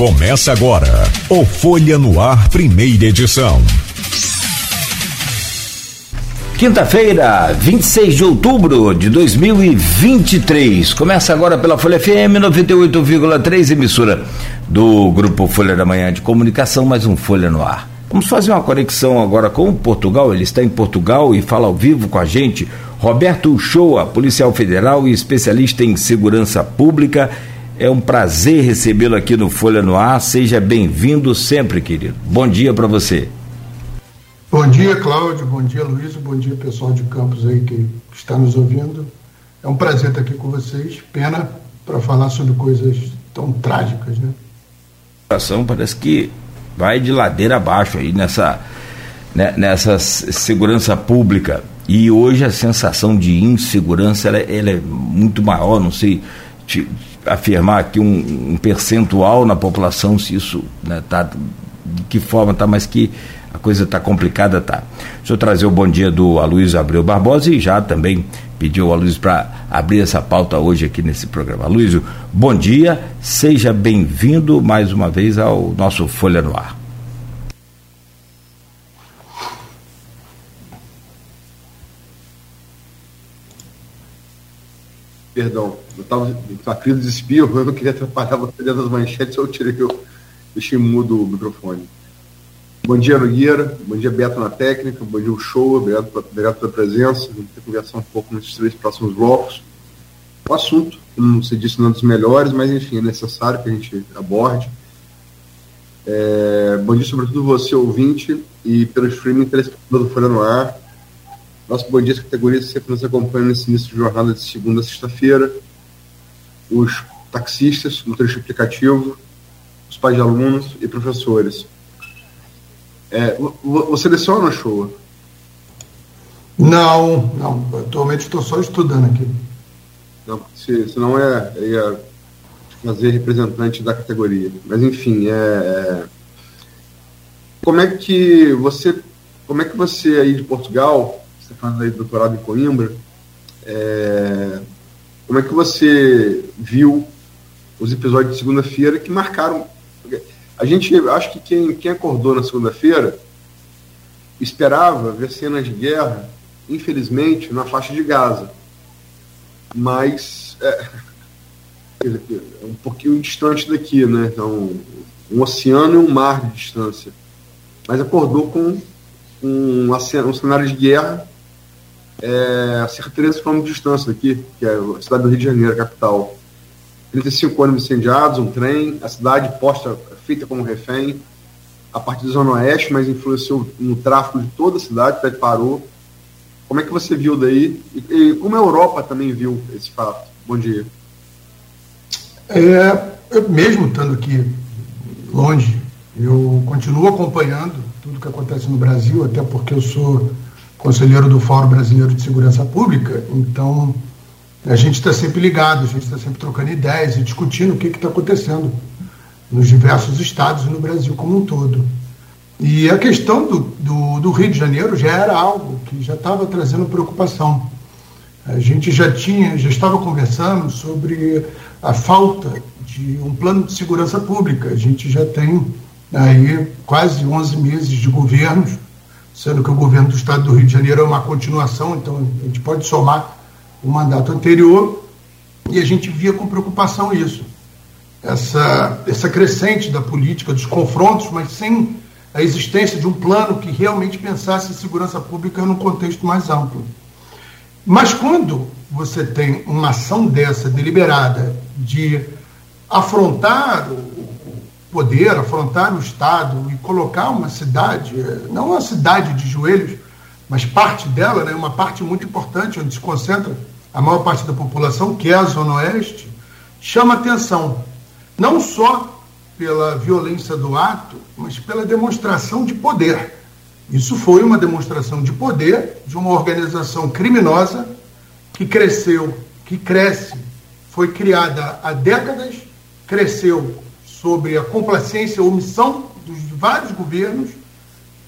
Começa agora o Folha no Ar, primeira edição. Quinta-feira, 26 de outubro de 2023. Começa agora pela Folha FM 98,3, emissora do Grupo Folha da Manhã de Comunicação, mais um Folha no Ar. Vamos fazer uma conexão agora com Portugal. Ele está em Portugal e fala ao vivo com a gente. Roberto Uchoa, policial federal e especialista em segurança pública é um prazer recebê-lo aqui no Folha no Ar. Seja bem-vindo sempre, querido. Bom dia para você. Bom dia, Cláudio. Bom dia, Luiz. Bom dia, pessoal de Campos aí que está nos ouvindo. É um prazer estar aqui com vocês. Pena para falar sobre coisas tão trágicas, né? A situação parece que vai de ladeira abaixo aí nessa, né, nessa segurança pública. E hoje a sensação de insegurança ela, ela é muito maior, não sei te, afirmar aqui um, um, percentual na população, se isso né, tá, de que forma está, mas que a coisa está complicada, tá. Deixa eu trazer o bom dia do Aloysio Abreu Barbosa e já também pediu o Aloysio para abrir essa pauta hoje aqui nesse programa. Aloysio, bom dia, seja bem-vindo mais uma vez ao nosso Folha no Ar. Perdão, eu estava com a crise de espirro, eu não queria atrapalhar você dentro das manchetes, eu tirei eu deixei mudo o microfone. Bom dia, Nogueira. Bom dia, Beto na técnica. Bom dia, o show. Obrigado, obrigado pela presença. Vamos ter conversar um pouco nesses três próximos blocos. O assunto, como você disse, não é dos melhores, mas enfim, é necessário que a gente aborde. É, bom dia, sobretudo você, ouvinte, e pelo streaming telespectador do Folha no Ar. Nosso bom dia que sempre nos acompanham nesse início de jornada de segunda a sexta-feira. Os taxistas, no trecho aplicativo, os pais de alunos e professores. É, você leciona, show? Não, não. Atualmente estou só estudando aqui. Não, se, se não é, ia fazer representante da categoria. Mas enfim, é, é, como é que você, como é que você aí de Portugal você faz aí doutorado em Coimbra, é, como é que você viu os episódios de segunda-feira que marcaram. A gente, acho que quem, quem acordou na segunda-feira esperava ver cenas de guerra, infelizmente, na faixa de Gaza. Mas é, é um pouquinho distante daqui, né? Então, um oceano e um mar de distância. Mas acordou com um, um cenário de guerra é, de 13 km de distância daqui, que é a cidade do Rio de Janeiro, capital. 35 ônibus incendiados, um trem, a cidade posta, feita como refém, a partir da Zona Oeste, mas influenciou no tráfego de toda a cidade, até parou. Como é que você viu daí? E, e, como a Europa também viu esse fato? Bom dia. É, eu mesmo estando aqui longe, eu continuo acompanhando tudo que acontece no Brasil, até porque eu sou conselheiro do Fórum Brasileiro de Segurança Pública, então a gente está sempre ligado, a gente está sempre trocando ideias e discutindo o que está acontecendo nos diversos estados e no Brasil como um todo. E a questão do, do, do Rio de Janeiro já era algo que já estava trazendo preocupação. A gente já tinha, já estava conversando sobre a falta de um plano de segurança pública. A gente já tem aí quase 11 meses de governos sendo que o governo do estado do Rio de Janeiro é uma continuação, então a gente pode somar o mandato anterior, e a gente via com preocupação isso. Essa, essa crescente da política, dos confrontos, mas sem a existência de um plano que realmente pensasse em segurança pública num contexto mais amplo. Mas quando você tem uma ação dessa deliberada de afrontar poder afrontar o Estado e colocar uma cidade, não uma cidade de joelhos, mas parte dela, né, uma parte muito importante, onde se concentra a maior parte da população, que é a Zona Oeste, chama atenção, não só pela violência do ato, mas pela demonstração de poder. Isso foi uma demonstração de poder de uma organização criminosa que cresceu, que cresce, foi criada há décadas, cresceu sobre a complacência ou omissão dos vários governos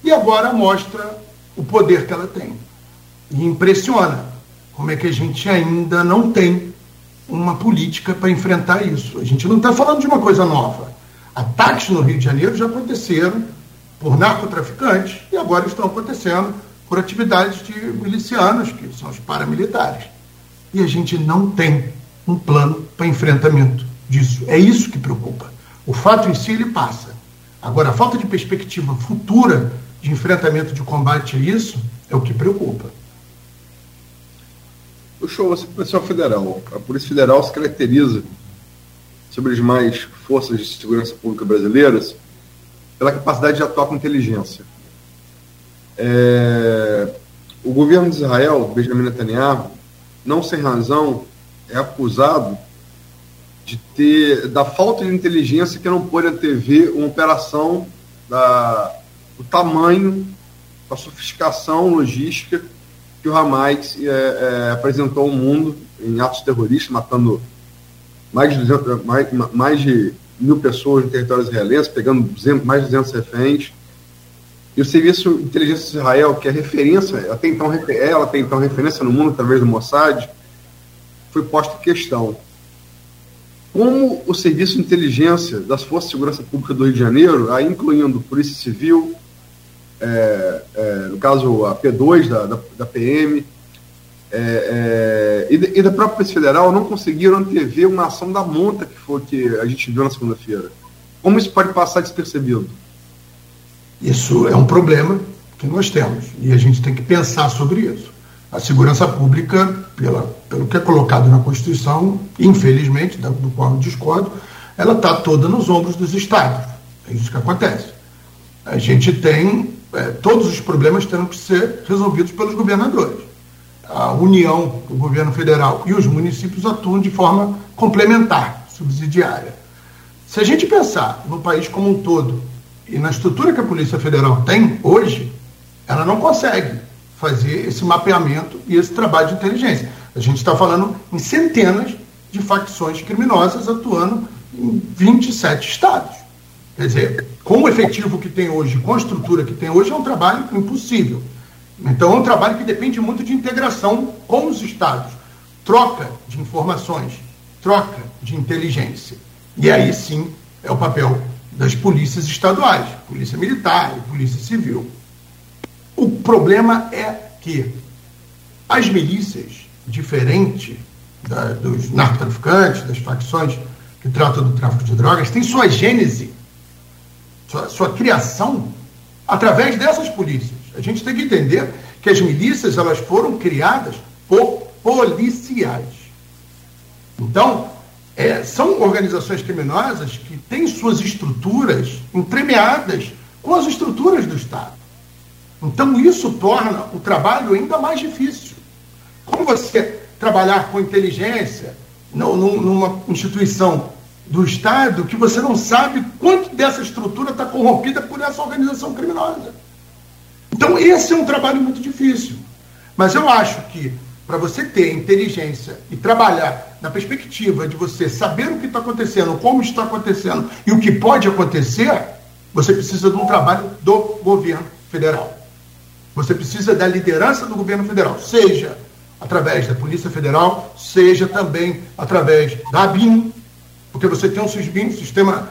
e agora mostra o poder que ela tem. E impressiona como é que a gente ainda não tem uma política para enfrentar isso. A gente não está falando de uma coisa nova. Ataques no Rio de Janeiro já aconteceram por narcotraficantes e agora estão acontecendo por atividades de milicianos, que são os paramilitares. E a gente não tem um plano para enfrentamento disso. É isso que preocupa. O fato em si ele passa. Agora, a falta de perspectiva futura de enfrentamento de combate a isso é o que preocupa. O show, você é policial federal. A Polícia Federal se caracteriza sobre as demais forças de segurança pública brasileiras pela capacidade de atuar com inteligência. É, o governo de Israel, Benjamin Netanyahu, não sem razão, é acusado de ter da falta de inteligência que não pôde antever uma operação da, do tamanho, da sofisticação logística que o Hamas é, é, apresentou ao mundo em atos terroristas, matando mais de, 200, mais, mais de mil pessoas em território israelense, pegando 200, mais de 200 reféns. E o Serviço de Inteligência de Israel, que é referência, até então, ela tem então referência no mundo através do Mossad, foi posto em questão. Como o Serviço de Inteligência das Forças de Segurança Pública do Rio de Janeiro, aí incluindo Polícia Civil, é, é, no caso a P2 da, da, da PM, é, é, e, e, da própria Polícia Federal, não conseguiram antever uma ação da monta que foi que a gente viu na segunda-feira. Como isso pode passar despercebido? Isso é um problema que nós temos e a gente tem que pensar sobre isso. A segurança pública, pela, pelo que é colocado na Constituição, infelizmente, do qual eu discordo, ela está toda nos ombros dos estados. É isso que acontece. A gente tem é, todos os problemas tendo que ser resolvidos pelos governadores. A União, o governo federal e os municípios atuam de forma complementar, subsidiária. Se a gente pensar no país como um todo e na estrutura que a Polícia Federal tem hoje, ela não consegue fazer esse mapeamento e esse trabalho de inteligência. A gente está falando em centenas de facções criminosas atuando em 27 estados. Quer dizer, com o efetivo que tem hoje, com a estrutura que tem hoje, é um trabalho impossível. Então, é um trabalho que depende muito de integração com os estados, troca de informações, troca de inteligência. E aí sim é o papel das polícias estaduais, polícia militar polícia civil. O problema é que as milícias, diferente da, dos narcotraficantes, das facções que tratam do tráfico de drogas, têm sua gênese sua, sua criação através dessas polícias. A gente tem que entender que as milícias elas foram criadas por policiais. Então, é, são organizações criminosas que têm suas estruturas entremeadas com as estruturas do Estado. Então, isso torna o trabalho ainda mais difícil. Como você trabalhar com inteligência numa instituição do Estado que você não sabe quanto dessa estrutura está corrompida por essa organização criminosa. Então, esse é um trabalho muito difícil. Mas eu acho que para você ter inteligência e trabalhar na perspectiva de você saber o que está acontecendo, como está acontecendo e o que pode acontecer, você precisa de um trabalho do governo federal. Você precisa da liderança do governo federal, seja através da Polícia Federal, seja também através da ABIN, porque você tem um sistema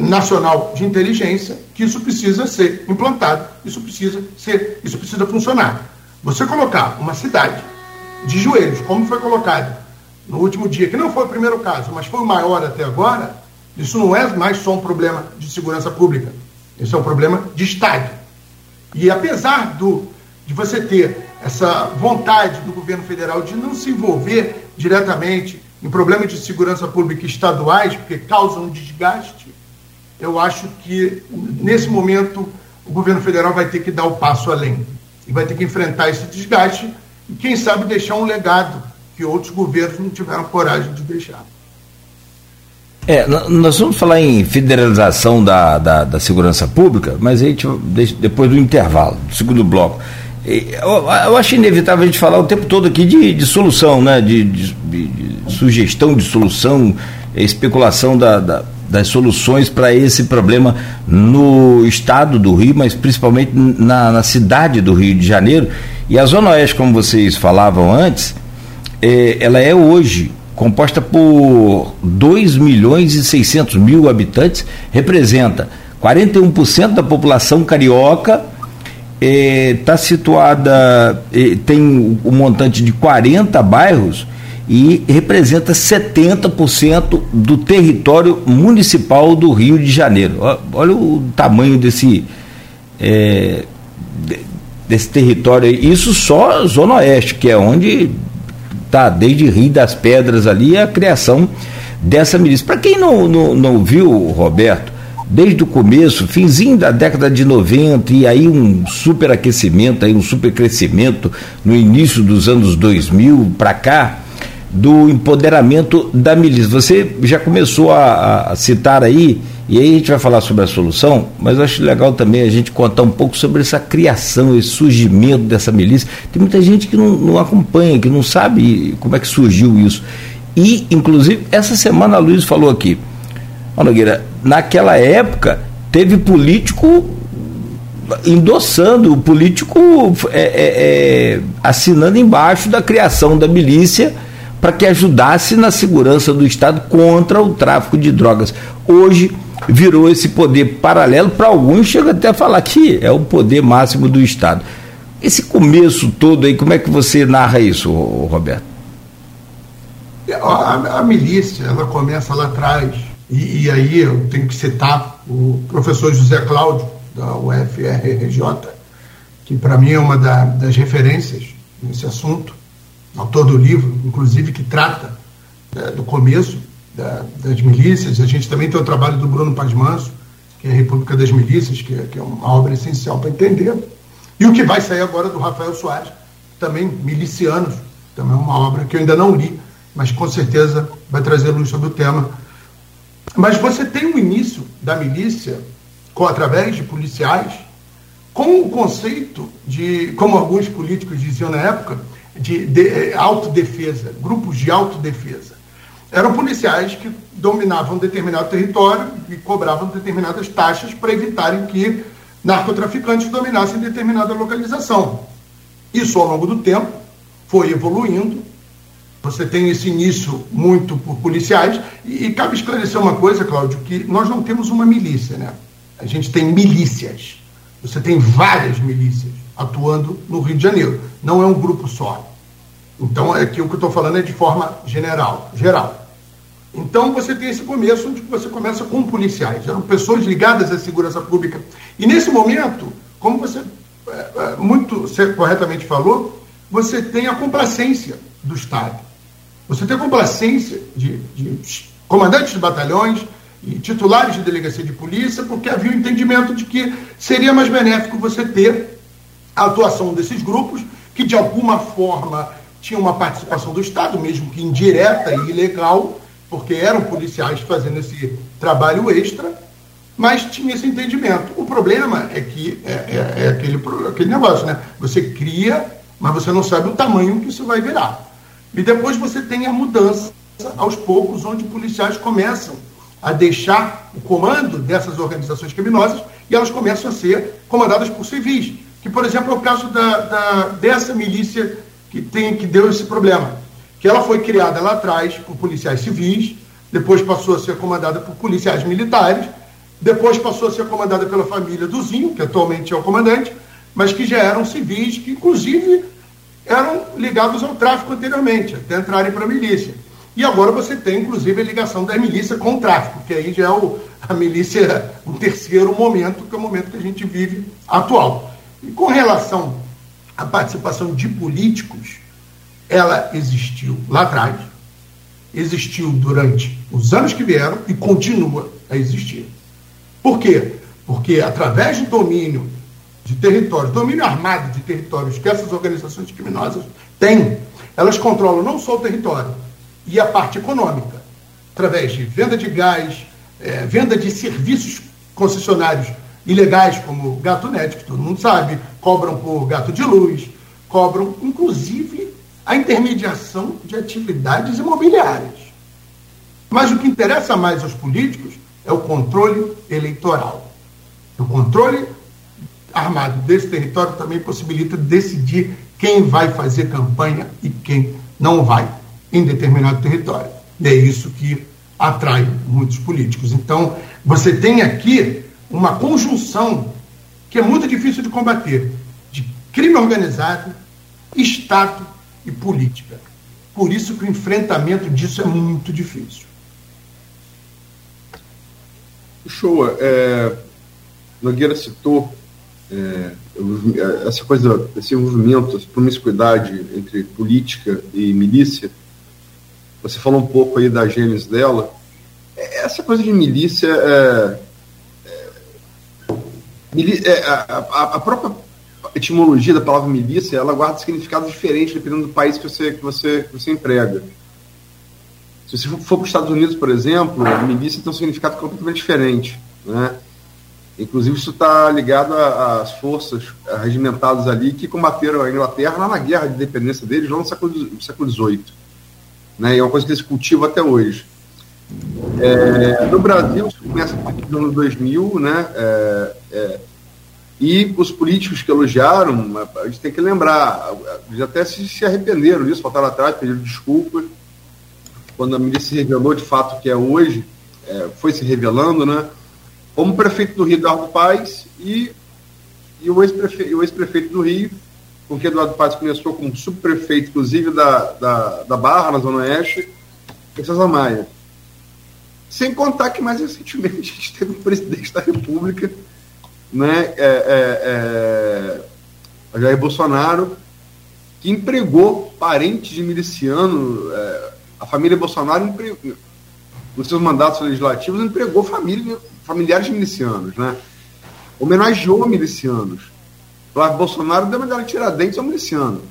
nacional de inteligência que isso precisa ser implantado, isso precisa ser, isso precisa funcionar. Você colocar uma cidade de joelhos, como foi colocado no último dia, que não foi o primeiro caso, mas foi o maior até agora, isso não é mais só um problema de segurança pública, isso é um problema de Estado. E apesar do, de você ter essa vontade do governo federal de não se envolver diretamente em problemas de segurança pública estaduais, porque causam desgaste, eu acho que nesse momento o governo federal vai ter que dar o passo além e vai ter que enfrentar esse desgaste e, quem sabe, deixar um legado que outros governos não tiveram coragem de deixar. É, nós vamos falar em federalização da, da, da segurança pública, mas aí depois do intervalo, do segundo bloco. Eu, acho inevitável a gente falar o tempo todo aqui de, de solução, né? De, de, de, sugestão de solução, especulação da, da, das soluções para esse problema no estado do Rio, mas principalmente na, na, cidade do Rio de Janeiro. E a Zona Oeste, como vocês falavam antes, é, ela é hoje composta por 2 milhões e 600 mil habitantes, representa 41% da população carioca, está eh, situada, eh, tem um montante de 40 bairros e representa 70% do território municipal do Rio de Janeiro. Olha o tamanho desse, é, desse território. Isso só Zona Oeste, que é onde está desde Rio das Pedras ali a criação dessa milícia. Para quem não, não, não viu, Roberto, desde o começo, finzinho da década de 90 e aí um superaquecimento, aí um supercrescimento no início dos anos 2000 para cá, do empoderamento da milícia. Você já começou a, a, citar aí, e aí a gente vai falar sobre a solução, mas eu acho legal também a gente contar um pouco sobre essa criação, esse surgimento dessa milícia. Tem muita gente que não, não acompanha, que não sabe como é que surgiu isso. E, inclusive, essa semana a Luiz falou aqui, ó Nogueira, naquela época teve político endossando, o político é, é, é, assinando embaixo da criação da milícia para que ajudasse na segurança do Estado contra o tráfico de drogas. Hoje virou esse poder paralelo, para alguns chega até a falar que é o poder máximo do Estado. Esse começo todo aí, como é que você narra isso, Roberto? A, a milícia, ela começa lá atrás, e, e, aí eu tenho que citar o professor José Cláudio, da UFRJ, que para mim é uma da, das referências nesse assunto autor do livro, inclusive, que trata é, do começo da, das milícias. A gente também tem o trabalho do Bruno Paz Manso, que é a República das Milícias, que é, que é uma obra essencial para entender. E o que vai sair agora do Rafael Soares, também Milicianos, também é uma obra que eu ainda não li, mas com certeza vai trazer luz sobre o tema. Mas você tem o início da milícia com através de policiais, com o conceito de, como alguns políticos diziam na época, de, de autodefesa, grupos de autodefesa. Eram policiais que dominavam determinado território e cobravam determinadas taxas para evitarem que narcotraficantes dominassem determinada localização. Isso, ao longo do tempo, foi evoluindo. Você tem esse início muito por policiais. E, e cabe esclarecer uma coisa, Cláudio, que nós não temos uma milícia, né? A gente tem milícias. Você tem várias milícias atuando no Rio de Janeiro. Não é um grupo só. Então, aqui o que eu estou falando é de forma general, geral. Então, você tem esse começo onde você começa com policiais, eram pessoas ligadas à segurança pública. E nesse momento, como você é, é, muito corretamente falou, você tem a complacência do Estado. Você tem a complacência de, de comandantes de batalhões e titulares de delegacia de polícia, porque havia o entendimento de que seria mais benéfico você ter a atuação desses grupos que, de alguma forma, tinham uma participação do Estado, mesmo que indireta e ilegal, porque eram policiais fazendo esse trabalho extra, mas tinha esse entendimento. O problema é que é, é, é aquele, aquele negócio, né? Você cria, mas você não sabe o tamanho que isso vai virar. E depois você tem a mudança, aos poucos, onde policiais começam a deixar o comando dessas organizações criminosas e elas começam a ser comandadas por civis que, por exemplo, é o caso da, da, dessa milícia que, tem, que deu esse problema. Que ela foi criada lá atrás por policiais civis, depois passou a ser comandada por policiais militares, depois passou a ser comandada pela família do Zinho, que atualmente é o comandante, mas que já eram civis, que inclusive eram ligados ao tráfico anteriormente, até entrarem para a milícia. E agora você tem, inclusive, a ligação da milícia com o tráfico, que aí já é o, a milícia, o terceiro momento, que é o momento que a gente vive atual. E com relação à participação de políticos, ela existiu lá atrás, existiu durante os anos que vieram e continua a existir. Por quê? Porque através do domínio de territórios, domínio armado de territórios que essas organizações criminosas têm, elas controlam não só o território e a parte econômica, através de venda de gás, é, venda de serviços concessionários ilegais, como gato net, que todo mundo sabe, cobram por gato de luz, cobram, inclusive, a intermediação de atividades imobiliárias. Mas o que interessa mais aos políticos é o controle eleitoral. O controle armado desse território também possibilita decidir quem vai fazer campanha e quem não vai. em determinado território. E é isso que atrai muitos políticos. Então, você tem aqui uma conjunção que é muito difícil de combater de crime organizado, Estado e política. Por isso que o enfrentamento disso é muito difícil. Shoa, é, Nogueira citou é, essa coisa, esse envolvimento, essa promiscuidade entre política e milícia. Você falou um pouco aí da gênese dela. É, essa coisa de milícia, é, é, é a, a, própria etimologia da palavra milícia, ela guarda significados diferentes dependendo do país que você, que você, que você emprega. Se você for para os Estados Unidos, por exemplo, a milícia tem um significado completamente diferente. Né? Inclusive, isso está ligado às forças regimentadas ali que combateram a Inglaterra lá na guerra de independência deles, lá no século, XVIII. Né? E é uma coisa que eles cultivam até hoje. É, no Brasil, isso começa a partir do ano 2000, né? É, é, e os políticos que elogiaram, a gente tem que lembrar, eles até se, se arrependeram disso, faltaram atrás, pediram desculpas quando a milícia se revelou de fato que é hoje, é, foi se revelando, né? Como prefeito do Rio, Eduardo Paes, e, e o ex-prefeito ex do Rio, porque Eduardo Paes começou como subprefeito, inclusive, da, da, da Barra, na Zona Oeste, César Maia. Sem contar que mais recentemente a gente teve um presidente da República, né, é, é, é, Jair Bolsonaro, que empregou parentes de miliciano, é, a família Bolsonaro, nos seus mandatos legislativos, empregou família, familiares de milicianos, né? Homenageou milicianos. Flávio Bolsonaro deu medalha de Tiradentes ao miliciano,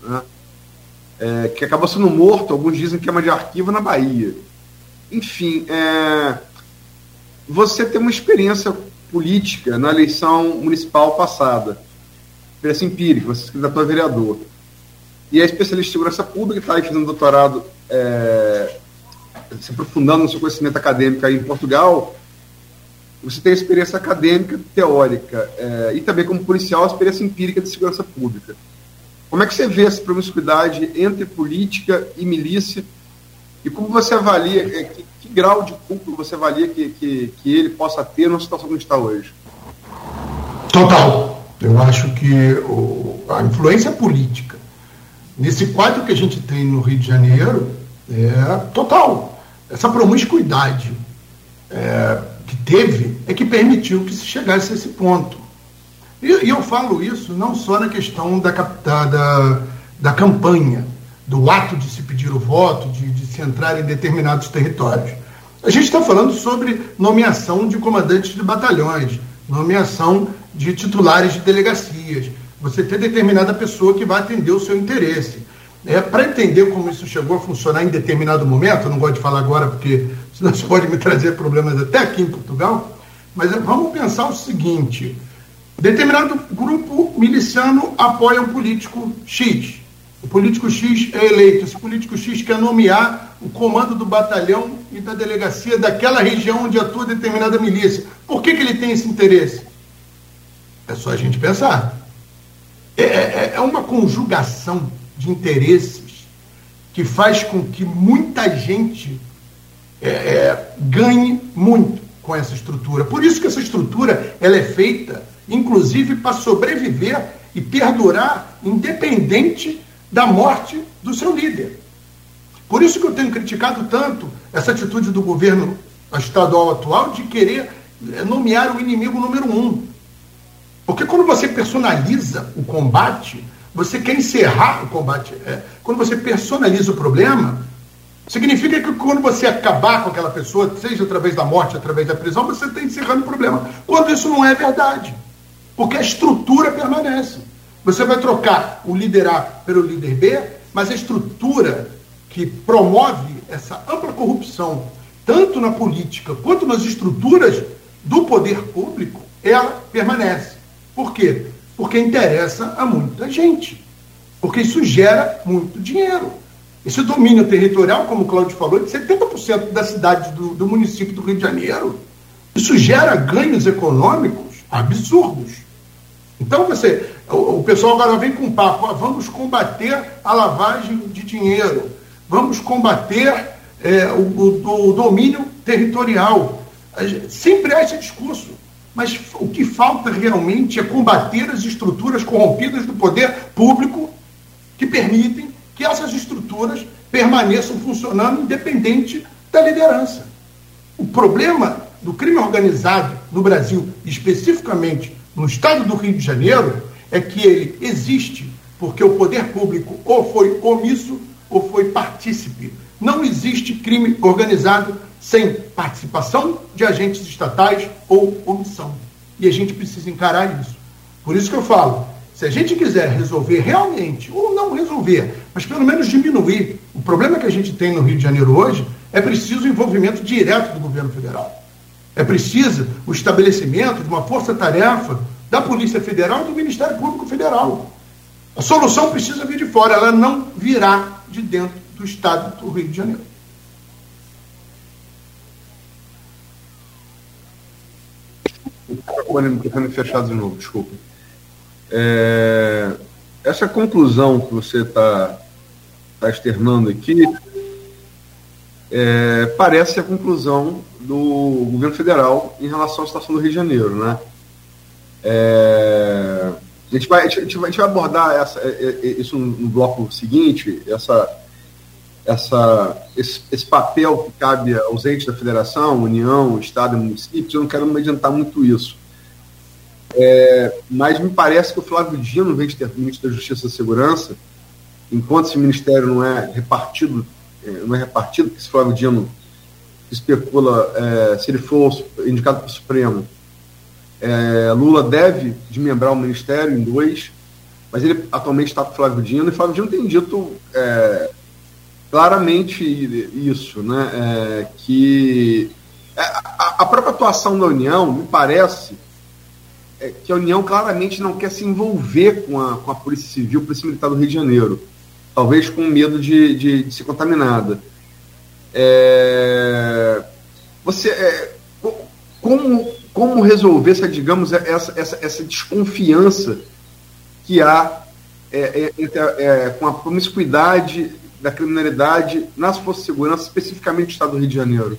né? É, que acabou sendo morto, alguns dizem que é uma de arquivo na Bahia. Enfim, é, você tem uma experiência política na eleição municipal passada, experiência empírica, você se candidatou a vereador. E é especialista em segurança pública, está aí fazendo doutorado é, se aprofundando no seu conhecimento acadêmico aí em Portugal, você tem experiência acadêmica, teórica, é, e também como policial, experiência empírica de segurança pública. Como é que você vê essa promiscuidade entre política e milícia? E como você avalia, é, que, que, grau de culpa você avalia que, que, que ele possa ter na situação que está hoje? Total. Eu acho que o, a influência política, nesse quadro que a gente tem no Rio de Janeiro, é total. Essa promiscuidade é, que teve é que permitiu que se chegasse a esse ponto. E, e eu falo isso não só na questão da, da, da, campanha, do ato de se pedir o voto, de, de se entrar em determinados territórios. A gente está falando sobre nomeação de comandantes de batalhões, nomeação de titulares de delegacias. Você ter determinada pessoa que vai atender o seu interesse. É, Para entender como isso chegou a funcionar em determinado momento, eu não gosto de falar agora porque senão isso pode me trazer problemas até aqui em Portugal, mas vamos pensar o seguinte: determinado grupo miliciano apoia um político X. O político X é eleito. Esse político X quer nomear o comando do batalhão e da delegacia daquela região onde atua determinada milícia. Por que, que ele tem esse interesse? É só a gente pensar. É, é, é uma conjugação de interesses que faz com que muita gente é, é, ganhe muito com essa estrutura. Por isso que essa estrutura ela é feita, inclusive, para sobreviver e perdurar, independente da morte do seu líder. Por isso que eu tenho criticado tanto essa atitude do governo estadual atual de querer é, nomear o inimigo número um. Porque quando você personaliza o combate, você quer encerrar o combate. É, quando você personaliza o problema, significa que quando você acabar com aquela pessoa, seja através da morte, através da prisão, você está encerrando o problema. Quando isso não é verdade. Porque a estrutura permanece. Você vai trocar o líder A pelo líder B, mas a estrutura que promove essa ampla corrupção, tanto na política quanto nas estruturas do poder público, ela permanece. Por quê? Porque interessa a muita gente. Porque isso gera muito dinheiro. Esse domínio territorial, como o Cláudio falou, de 70% das cidades do, do município do Rio de Janeiro. Isso gera ganhos econômicos absurdos. Então você, o, o pessoal agora vem com um papo, ah, vamos combater a lavagem de dinheiro, vamos combater é, o, o, o, domínio territorial. Sempre há esse discurso. Mas o que falta realmente é combater as estruturas corrompidas do poder público que permitem que essas estruturas permaneçam funcionando independente da liderança. O problema do crime organizado no Brasil, especificamente no estado do Rio de Janeiro, é que ele existe porque o poder público ou foi omisso ou foi partícipe. Não existe crime organizado sem participação de agentes estatais ou omissão. E a gente precisa encarar isso. Por isso que eu falo, se a gente quiser resolver realmente, ou não resolver, mas pelo menos diminuir o problema que a gente tem no Rio de Janeiro hoje, é preciso o envolvimento direto do governo federal. É preciso o estabelecimento de uma força-tarefa da Polícia Federal e do Ministério Público Federal. A solução precisa vir de fora, ela não virá de dentro do Estado do Rio de Janeiro. O microfone fechado de novo, desculpa. É, essa conclusão que você está tá externando aqui é, parece a conclusão do governo federal em relação à situação do Rio de Janeiro, né? É, a, gente vai, a, gente vai, a gente vai abordar essa, é, é, isso no bloco seguinte, essa, essa, esse, esse, papel que cabe aos entes da federação, União, Estado e municípios, eu não quero me adiantar muito isso. É, mas me parece que o Flávio Dino, ministro da Justiça e Segurança, enquanto esse ministério não é repartido, é, não é repartido, que esse Flávio Dino especula é, se ele for indicado para o Supremo, é, Lula deve desmembrar o ministério em dois, mas ele atualmente está com o Flávio Dino, e Flávio Dino tem dito é, claramente isso, né, é, que é, a, a, própria atuação da União, me parece, que a União claramente não quer se envolver com a, com a Polícia Civil, Polícia Militar do Rio de Janeiro, talvez com medo de, de, de ser contaminada. É, você, é, como, como resolver essa, digamos, essa, essa, essa desconfiança que há é, é, é, com a promiscuidade da criminalidade nas forças de segurança, especificamente no estado do Rio de Janeiro?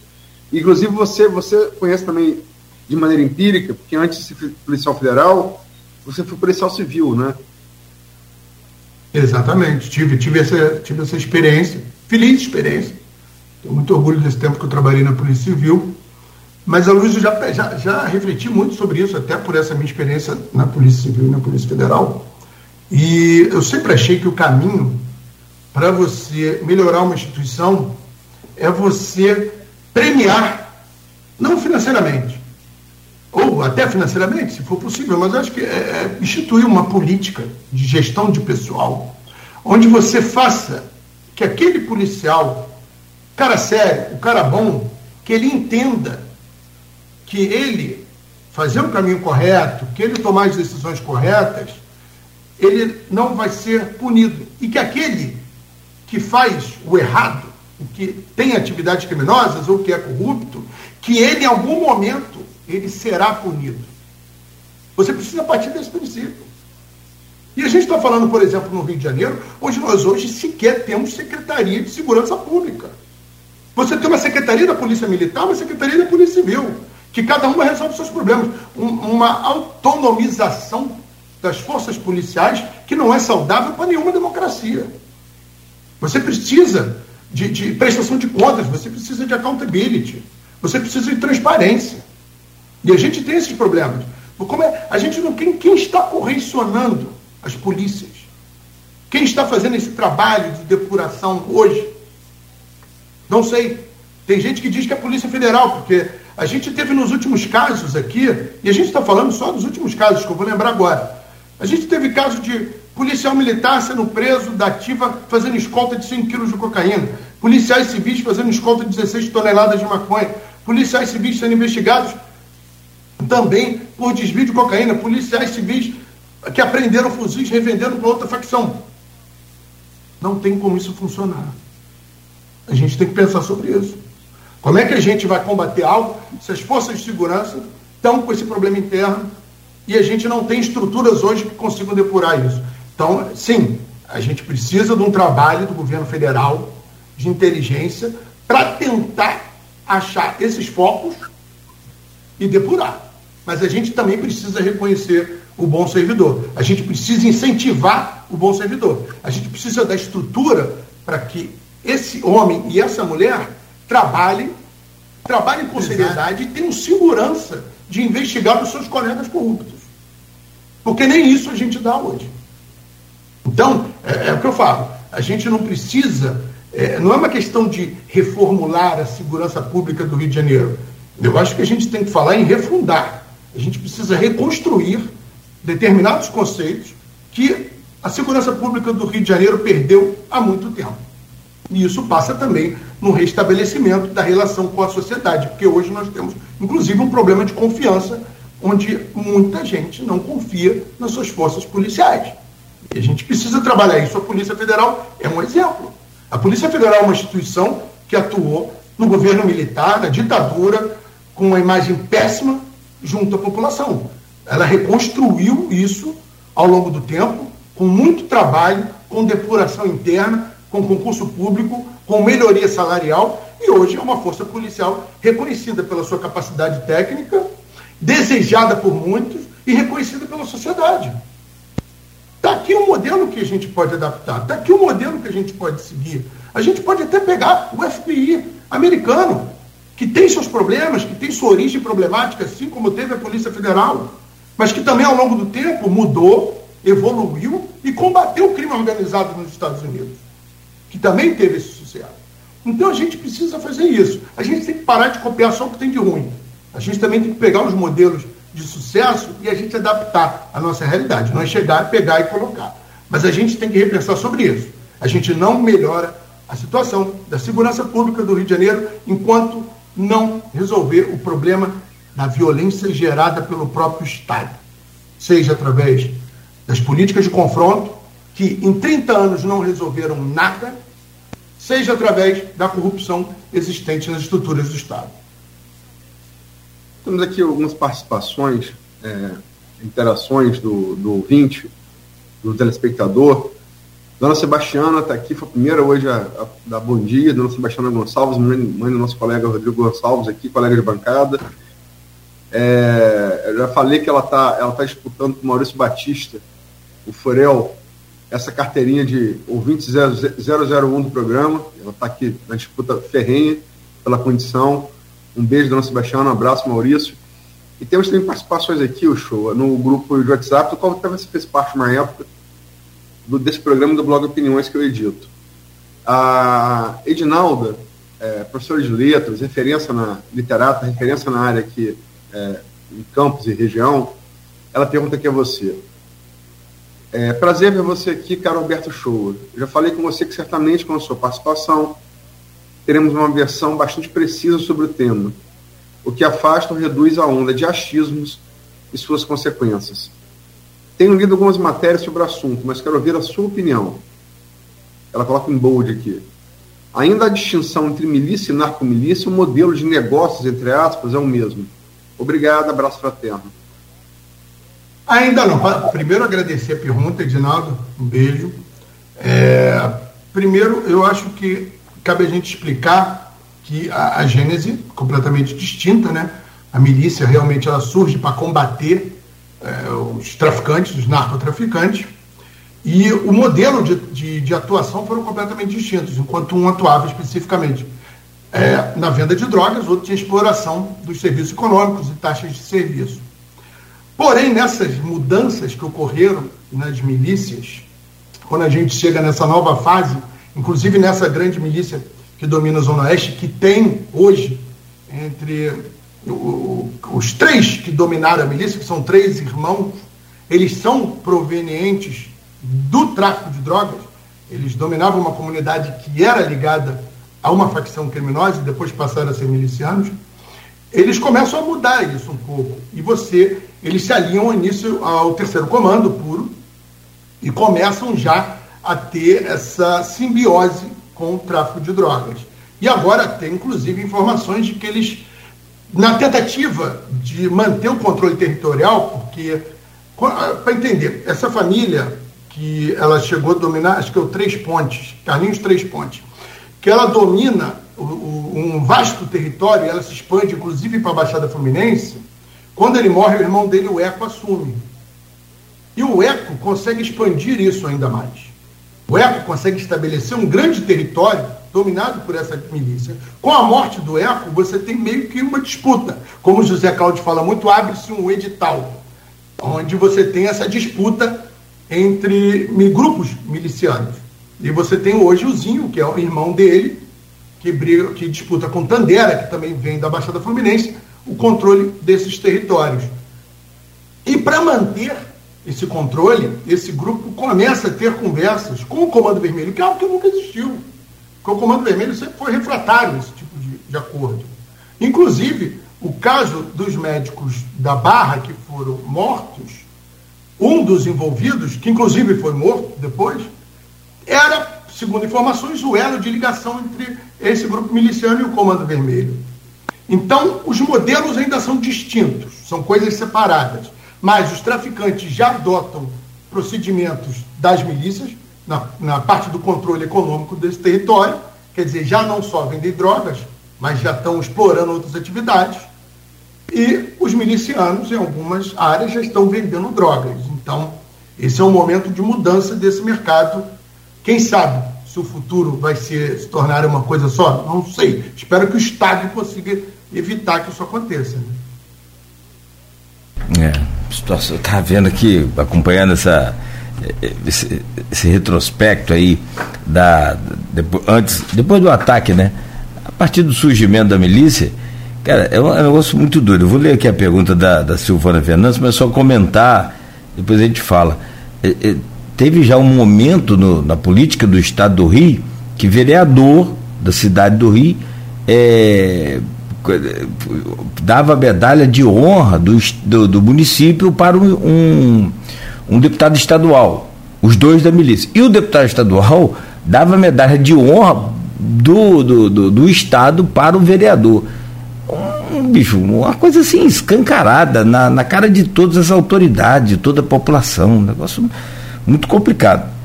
Inclusive, você, você conhece também de maneira empírica, porque antes de ser policial federal, você foi policial civil, né? Exatamente, tive, tive, essa, tive essa experiência, feliz experiência. Tenho muito orgulho desse tempo que eu trabalhei na Polícia Civil. Mas a Luiz já, já, já refleti muito sobre isso, até por essa minha experiência na Polícia Civil e na Polícia Federal. E eu sempre achei que o caminho para você melhorar uma instituição é você premiar, não financeiramente, ou até financeiramente, se for possível, mas acho que é, é instituir uma política de gestão de pessoal, onde você faça que aquele policial cara sério, o cara bom, que ele entenda que ele fazer o caminho correto, que ele tomar as decisões corretas, ele não vai ser punido. E que aquele que faz o errado, que tem atividades criminosas ou que é corrupto, que ele em algum momento ele será punido. Você precisa partir desse princípio. E a gente está falando, por exemplo, no Rio de Janeiro, onde nós hoje sequer temos Secretaria de Segurança Pública. Você tem uma secretaria da Polícia Militar, uma secretaria da Polícia Civil, que cada uma resolve seus problemas. Um, uma autonomização das forças policiais que não é saudável para nenhuma democracia. Você precisa de, de, prestação de contas, você precisa de accountability, você precisa de transparência. E a gente tem esses problemas. Como é, a gente não quem, quem está correcionando as polícias? Quem está fazendo esse trabalho de depuração hoje? Não sei. Tem gente que diz que é a Polícia Federal, porque a gente teve nos últimos casos aqui, e a gente está falando só dos últimos casos, que eu vou lembrar agora. A gente teve caso de policial militar sendo preso da ativa fazendo escolta de 100 quilos de cocaína, policiais civis fazendo escolta de 16 toneladas de maconha, policiais civis sendo investigados também por desvio de cocaína, policiais civis que apreenderam fuzis revendendo para outra facção. Não tem como isso funcionar. A gente tem que pensar sobre isso. Como é que a gente vai combater algo se as forças de segurança estão com esse problema interno e a gente não tem estruturas hoje que consigam depurar isso? Então, sim, a gente precisa de um trabalho do governo federal de inteligência para tentar achar esses focos e depurar. Mas a gente também precisa reconhecer o bom servidor. A gente precisa incentivar o bom servidor. A gente precisa da estrutura para que esse homem e essa mulher trabalhem, trabalhem com seriedade e tenham segurança de investigar os seus colegas corruptos. Porque nem isso a gente dá hoje. Então, é, é o que eu falo. A gente não precisa, é, não é uma questão de reformular a segurança pública do Rio de Janeiro. Eu acho que a gente tem que falar em refundar. A gente precisa reconstruir determinados conceitos que a segurança pública do Rio de Janeiro perdeu há muito tempo. E isso passa também no restabelecimento da relação com a sociedade, porque hoje nós temos, inclusive, um problema de confiança, onde muita gente não confia nas suas forças policiais. E a gente precisa trabalhar isso. A Polícia Federal é um exemplo. A Polícia Federal é uma instituição que atuou no governo militar, na ditadura, com uma imagem péssima junto à população. Ela reconstruiu isso ao longo do tempo, com muito trabalho, com depuração interna, com concurso público, com melhoria salarial, e hoje é uma força policial reconhecida pela sua capacidade técnica, desejada por muitos e reconhecida pela sociedade. Está aqui um modelo que a gente pode adaptar, está aqui um modelo que a gente pode seguir. A gente pode até pegar o FBI americano, que tem seus problemas, que tem sua origem problemática, assim como teve a Polícia Federal mas que também ao longo do tempo mudou, evoluiu e combateu o crime organizado nos Estados Unidos, que também teve esse sucesso. Então a gente precisa fazer isso. A gente tem que parar de copiar só o que tem de ruim. A gente também tem que pegar os modelos de sucesso e a gente adaptar à nossa realidade. Não é chegar, pegar e colocar. Mas a gente tem que repensar sobre isso. A gente não melhora a situação da segurança pública do Rio de Janeiro enquanto não resolver o problema da violência gerada pelo próprio Estado, seja através das políticas de confronto, que em 30 anos não resolveram nada, seja através da corrupção existente nas estruturas do Estado. Temos aqui algumas participações, é, interações do, do ouvinte, do telespectador. Dona Sebastiana está aqui, foi a primeira hoje a, a, da Bom Dia, Dona Sebastiana Gonçalves, mãe, mãe do nosso colega Rodrigo Gonçalves aqui, colega de bancada. É, eu já falei que ela está ela tá disputando com o Maurício Batista, o Furel, essa carteirinha de ouvinte 001 do programa. Ela está aqui na disputa ferrenha pela condição. Um beijo, dona Sebastiana, um abraço, Maurício. E temos também participações aqui, o show, no grupo de WhatsApp, do qual também fez parte uma época do, desse programa do blog Opiniões que eu edito. A Edinalda, é, professora de letras, referência na literata, referência na área que é, em Campos e região, ela pergunta aqui a você. É, prazer ver você aqui, caro Alberto Show. já falei com você que certamente com a sua participação teremos uma versão bastante precisa sobre o tema, o que afasta ou reduz a onda de achismos e suas consequências. Tenho lido algumas matérias sobre o assunto, mas quero ouvir a sua opinião. Ela coloca em bold aqui. Ainda a distinção entre milícia e narcomilícia, o modelo de negócios, entre aspas, é o mesmo. Obrigado, abraço fraterno. Ainda não. Primeiro agradecer a pergunta, Edinaldo. Um beijo. É, primeiro, eu acho que cabe a gente explicar que a, a gênese completamente distinta, né? A milícia realmente ela surge para combater é, os traficantes, os narcotraficantes, e o modelo de, de, de, atuação foram completamente distintos, enquanto um atuava especificamente é, na venda de drogas, outro tinha exploração dos serviços econômicos e taxas de serviço. Porém, nessas mudanças que ocorreram nas milícias, quando a gente chega nessa nova fase, inclusive nessa grande milícia que domina a Zona Oeste, que tem hoje entre os três que dominaram a milícia, que são três irmãos, eles são provenientes do tráfico de drogas, eles dominavam uma comunidade que era ligada a uma facção criminosa e depois passaram a ser milicianos, eles começam a mudar isso um pouco. E você, eles se alinham início ao terceiro comando puro e começam já a ter essa simbiose com o tráfico de drogas. E agora tem, inclusive, informações de que eles, na tentativa de manter o controle territorial, porque, para entender, essa família que ela chegou a dominar, acho que é o Três Pontes, Carlinhos Três Pontes, que ela domina o, o, um vasto território, ela se expande inclusive para a Baixada Fluminense. Quando ele morre, o irmão dele, o Eco, assume. E o Eco consegue expandir isso ainda mais. O Eco consegue estabelecer um grande território dominado por essa milícia. Com a morte do Eco, você tem meio que uma disputa. Como José Cláudio fala muito, abre-se um edital, onde você tem essa disputa entre grupos milicianos. E você tem hoje o Zinho, que é o irmão dele, que, briga, que disputa com Tandera, que também vem da Baixada Fluminense, o controle desses territórios. E para manter esse controle, esse grupo começa a ter conversas com o Comando Vermelho, que é algo que nunca existiu. Porque o Comando Vermelho sempre foi refratário a esse tipo de, de acordo. Inclusive, o caso dos médicos da Barra que foram mortos, um dos envolvidos, que inclusive foi morto depois, era, segundo informações, o elo de ligação entre esse grupo miliciano e o Comando Vermelho. Então, os modelos ainda são distintos, são coisas separadas. Mas os traficantes já adotam procedimentos das milícias, na, na parte do controle econômico desse território, quer dizer, já não só vendem drogas, mas já estão explorando outras atividades. E os milicianos, em algumas áreas, já estão vendendo drogas. Então, esse é um momento de mudança desse mercado. Quem sabe se o futuro vai se tornar uma coisa só? Não sei. Espero que o Estado consiga evitar que isso aconteça. Né? É, situação, tá vendo aqui, acompanhando essa, esse, esse retrospecto aí da depois, antes, depois do ataque, né? A partir do surgimento da milícia, cara, é um, é um negócio muito doido. Eu vou ler aqui a pergunta da, da Silvana Fernandes, mas só comentar, depois a gente fala. É, é, teve já um momento no, na política do estado do Rio que vereador da cidade do Rio é, dava a medalha de honra do, do, do município para um, um, um, deputado estadual, os dois da milícia. E o deputado estadual dava medalha de honra do, do, do, do estado para o vereador. Um, bicho, uma coisa assim escancarada na, na cara de todas as autoridades, de toda a população. Um negócio muito complicado.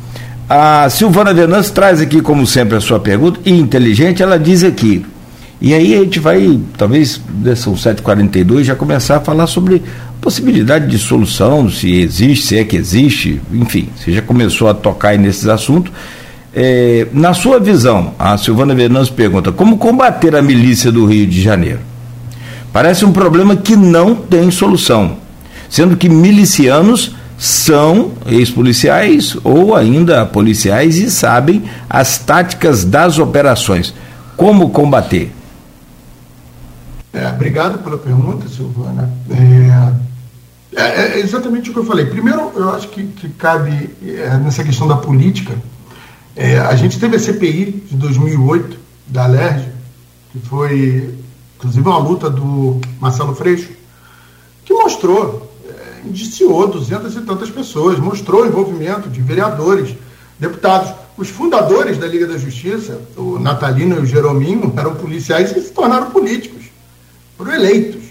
A Silvana Venâncio traz aqui, como sempre, a sua pergunta, e inteligente, ela diz aqui. E aí a gente vai, talvez, são 7h42, já começar a falar sobre possibilidade de solução, se existe, se é que existe, enfim, você já começou a tocar nesses assuntos. É, na sua visão, a Silvana Venâncio pergunta: como combater a milícia do Rio de Janeiro? Parece um problema que não tem solução, sendo que milicianos são ex-policiais ou ainda policiais e sabem as táticas das operações. Como combater? É, obrigado pela pergunta, Silvana. É, é, é, exatamente o que eu falei. Primeiro, eu acho que, que cabe é, nessa questão da política. É, a gente teve a CPI de 2008, da Alerj, que foi, inclusive, uma luta do Marcelo Freixo, que mostrou, é, indiciou duzentas e tantas pessoas, mostrou o envolvimento de vereadores, deputados. Os fundadores da Liga da Justiça, o Natalino e o Jerominho, eram policiais e se tornaram políticos foram eleitos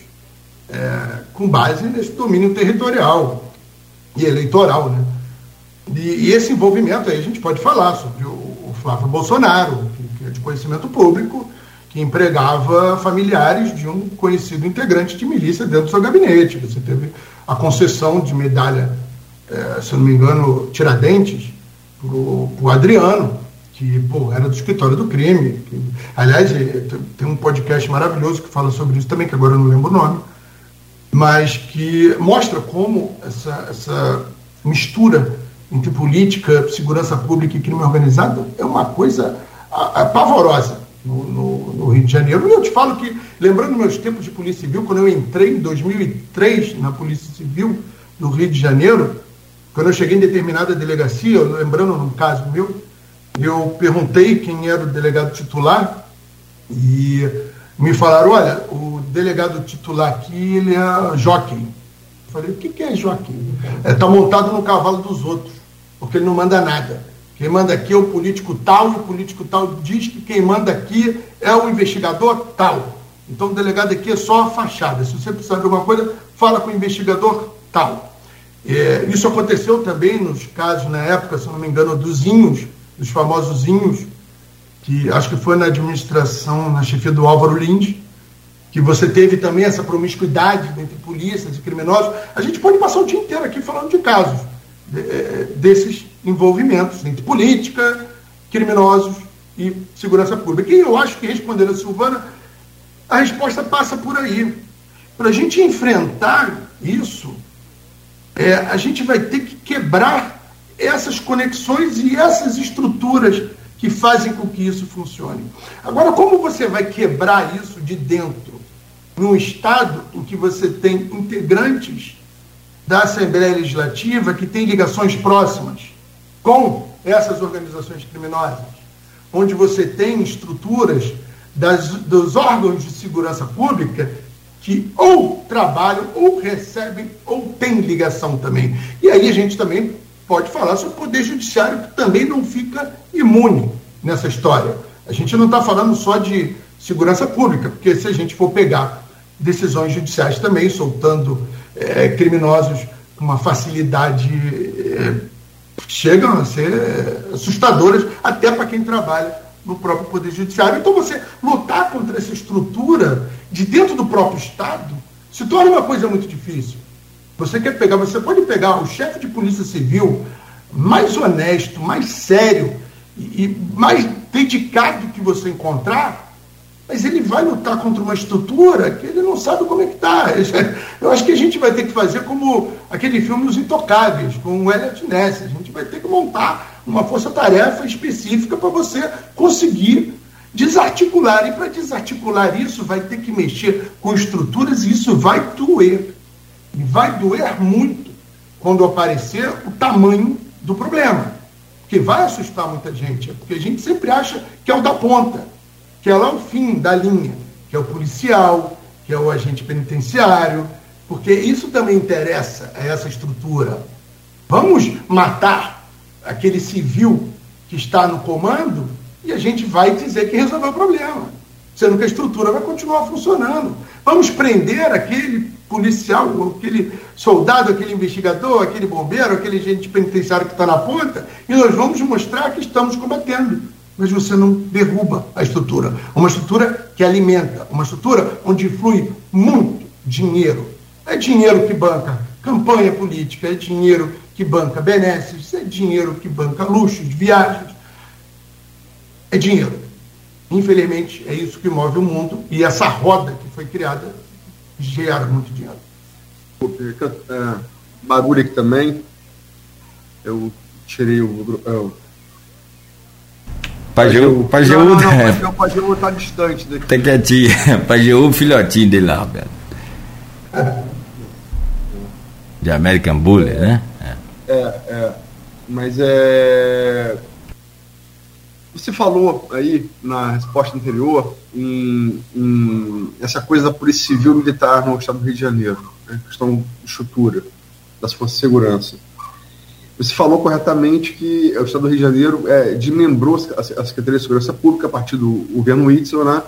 é, com base nesse domínio territorial e eleitoral. Né? E, e, esse envolvimento aí a gente pode falar sobre o, o Flávio Bolsonaro, que, que é de conhecimento público, que empregava familiares de um conhecido integrante de milícia dentro do seu gabinete. Você teve a concessão de medalha, é, se não me engano, Tiradentes, para o Adriano, que pô, era do escritório do crime. Que, aliás, é, tem um podcast maravilhoso que fala sobre isso também, que agora eu não lembro o nome, mas que mostra como essa, essa mistura entre política, segurança pública e crime organizado é uma coisa pavorosa no, no, no, Rio de Janeiro. E eu te falo que, lembrando meus tempos de Polícia Civil, quando eu entrei em 2003 na Polícia Civil no Rio de Janeiro, quando eu cheguei em determinada delegacia, lembrando num caso meu, eu perguntei quem era o delegado titular e me falaram, olha, o delegado titular aqui, ele é jockey. Eu falei, o que, que é jockey? Está é, tá montado no cavalo dos outros, porque ele não manda nada. Quem manda aqui é o político tal, e o político tal diz que quem manda aqui é o investigador tal. Então o delegado aqui é só a fachada. Se você precisar de alguma coisa, fala com o investigador tal. É, isso aconteceu também nos casos, na época, se não me engano, dos Inhos, dos famosos Inhos, que acho que foi na administração, na chefia do Álvaro Linde, que você teve também essa promiscuidade entre polícias e criminosos. A gente pode passar o dia inteiro aqui falando de casos é, desses envolvimentos entre política, criminosos e segurança pública. E eu acho que, respondendo a Silvana, a resposta passa por aí. Para a gente enfrentar isso, é, a gente vai ter que quebrar essas conexões e essas estruturas que fazem com que isso funcione. Agora, como você vai quebrar isso de dentro, num Estado em que você tem integrantes da Assembleia Legislativa que têm ligações próximas com essas organizações criminosas, onde você tem estruturas das, dos órgãos de segurança pública que ou trabalham, ou recebem, ou têm ligação também. E aí a gente também pode falar sobre o Poder Judiciário, que também não fica imune nessa história. A gente não está falando só de segurança pública, porque se a gente for pegar decisões judiciais também, soltando é, criminosos com uma facilidade é, chegam a ser assustadoras até para quem trabalha no próprio Poder Judiciário. Então, você lutar contra essa estrutura de dentro do próprio Estado se torna uma coisa muito difícil. Você quer pegar, você pode pegar o chefe de polícia civil mais honesto, mais sério e mais dedicado que você encontrar, mas ele vai lutar contra uma estrutura que ele não sabe como é que está. Eu acho que a gente vai ter que fazer como aquele filme Os Intocáveis, com o Elliot Ness. A gente vai ter que montar uma força-tarefa específica para você conseguir desarticular. E para desarticular isso, vai ter que mexer com estruturas e isso vai doer. E vai doer muito quando aparecer o tamanho do problema. Que vai assustar muita gente, porque a gente sempre acha que é o da ponta que é lá o fim da linha, que é o policial, que é o agente penitenciário, porque isso também interessa a essa estrutura. Vamos matar aquele civil que está no comando e a gente vai dizer que resolveu o problema, sendo que a estrutura vai continuar funcionando. Vamos prender aquele policial, aquele soldado, aquele investigador, aquele bombeiro, aquele agente penitenciário que está na ponta, e nós vamos mostrar que estamos combatendo mas você não derruba a estrutura. Uma estrutura que alimenta, uma estrutura onde flui muito dinheiro. É dinheiro que banca campanha política, é dinheiro que banca benesses, é dinheiro que banca luxos, viagens. É dinheiro. Infelizmente, é isso que move o mundo e essa roda que foi criada gera muito dinheiro. É, bagulho aqui também. Eu tirei o, é, Pajeú, Pajeú, não, não, não, o Pajeú tá distante daqui. Tá quietinho. Pajeú, filhotinho dele lá, velho. De American Bully, né? É, é. Mas é. Você falou aí na resposta anterior em, em essa coisa da Polícia Civil Militar no estado do Rio de Janeiro, né? questão de estrutura das forças de segurança. Você falou corretamente que o Estado do Rio de Janeiro é, desmembrou a Secretaria de Segurança Pública a partir do governo Whitson, né?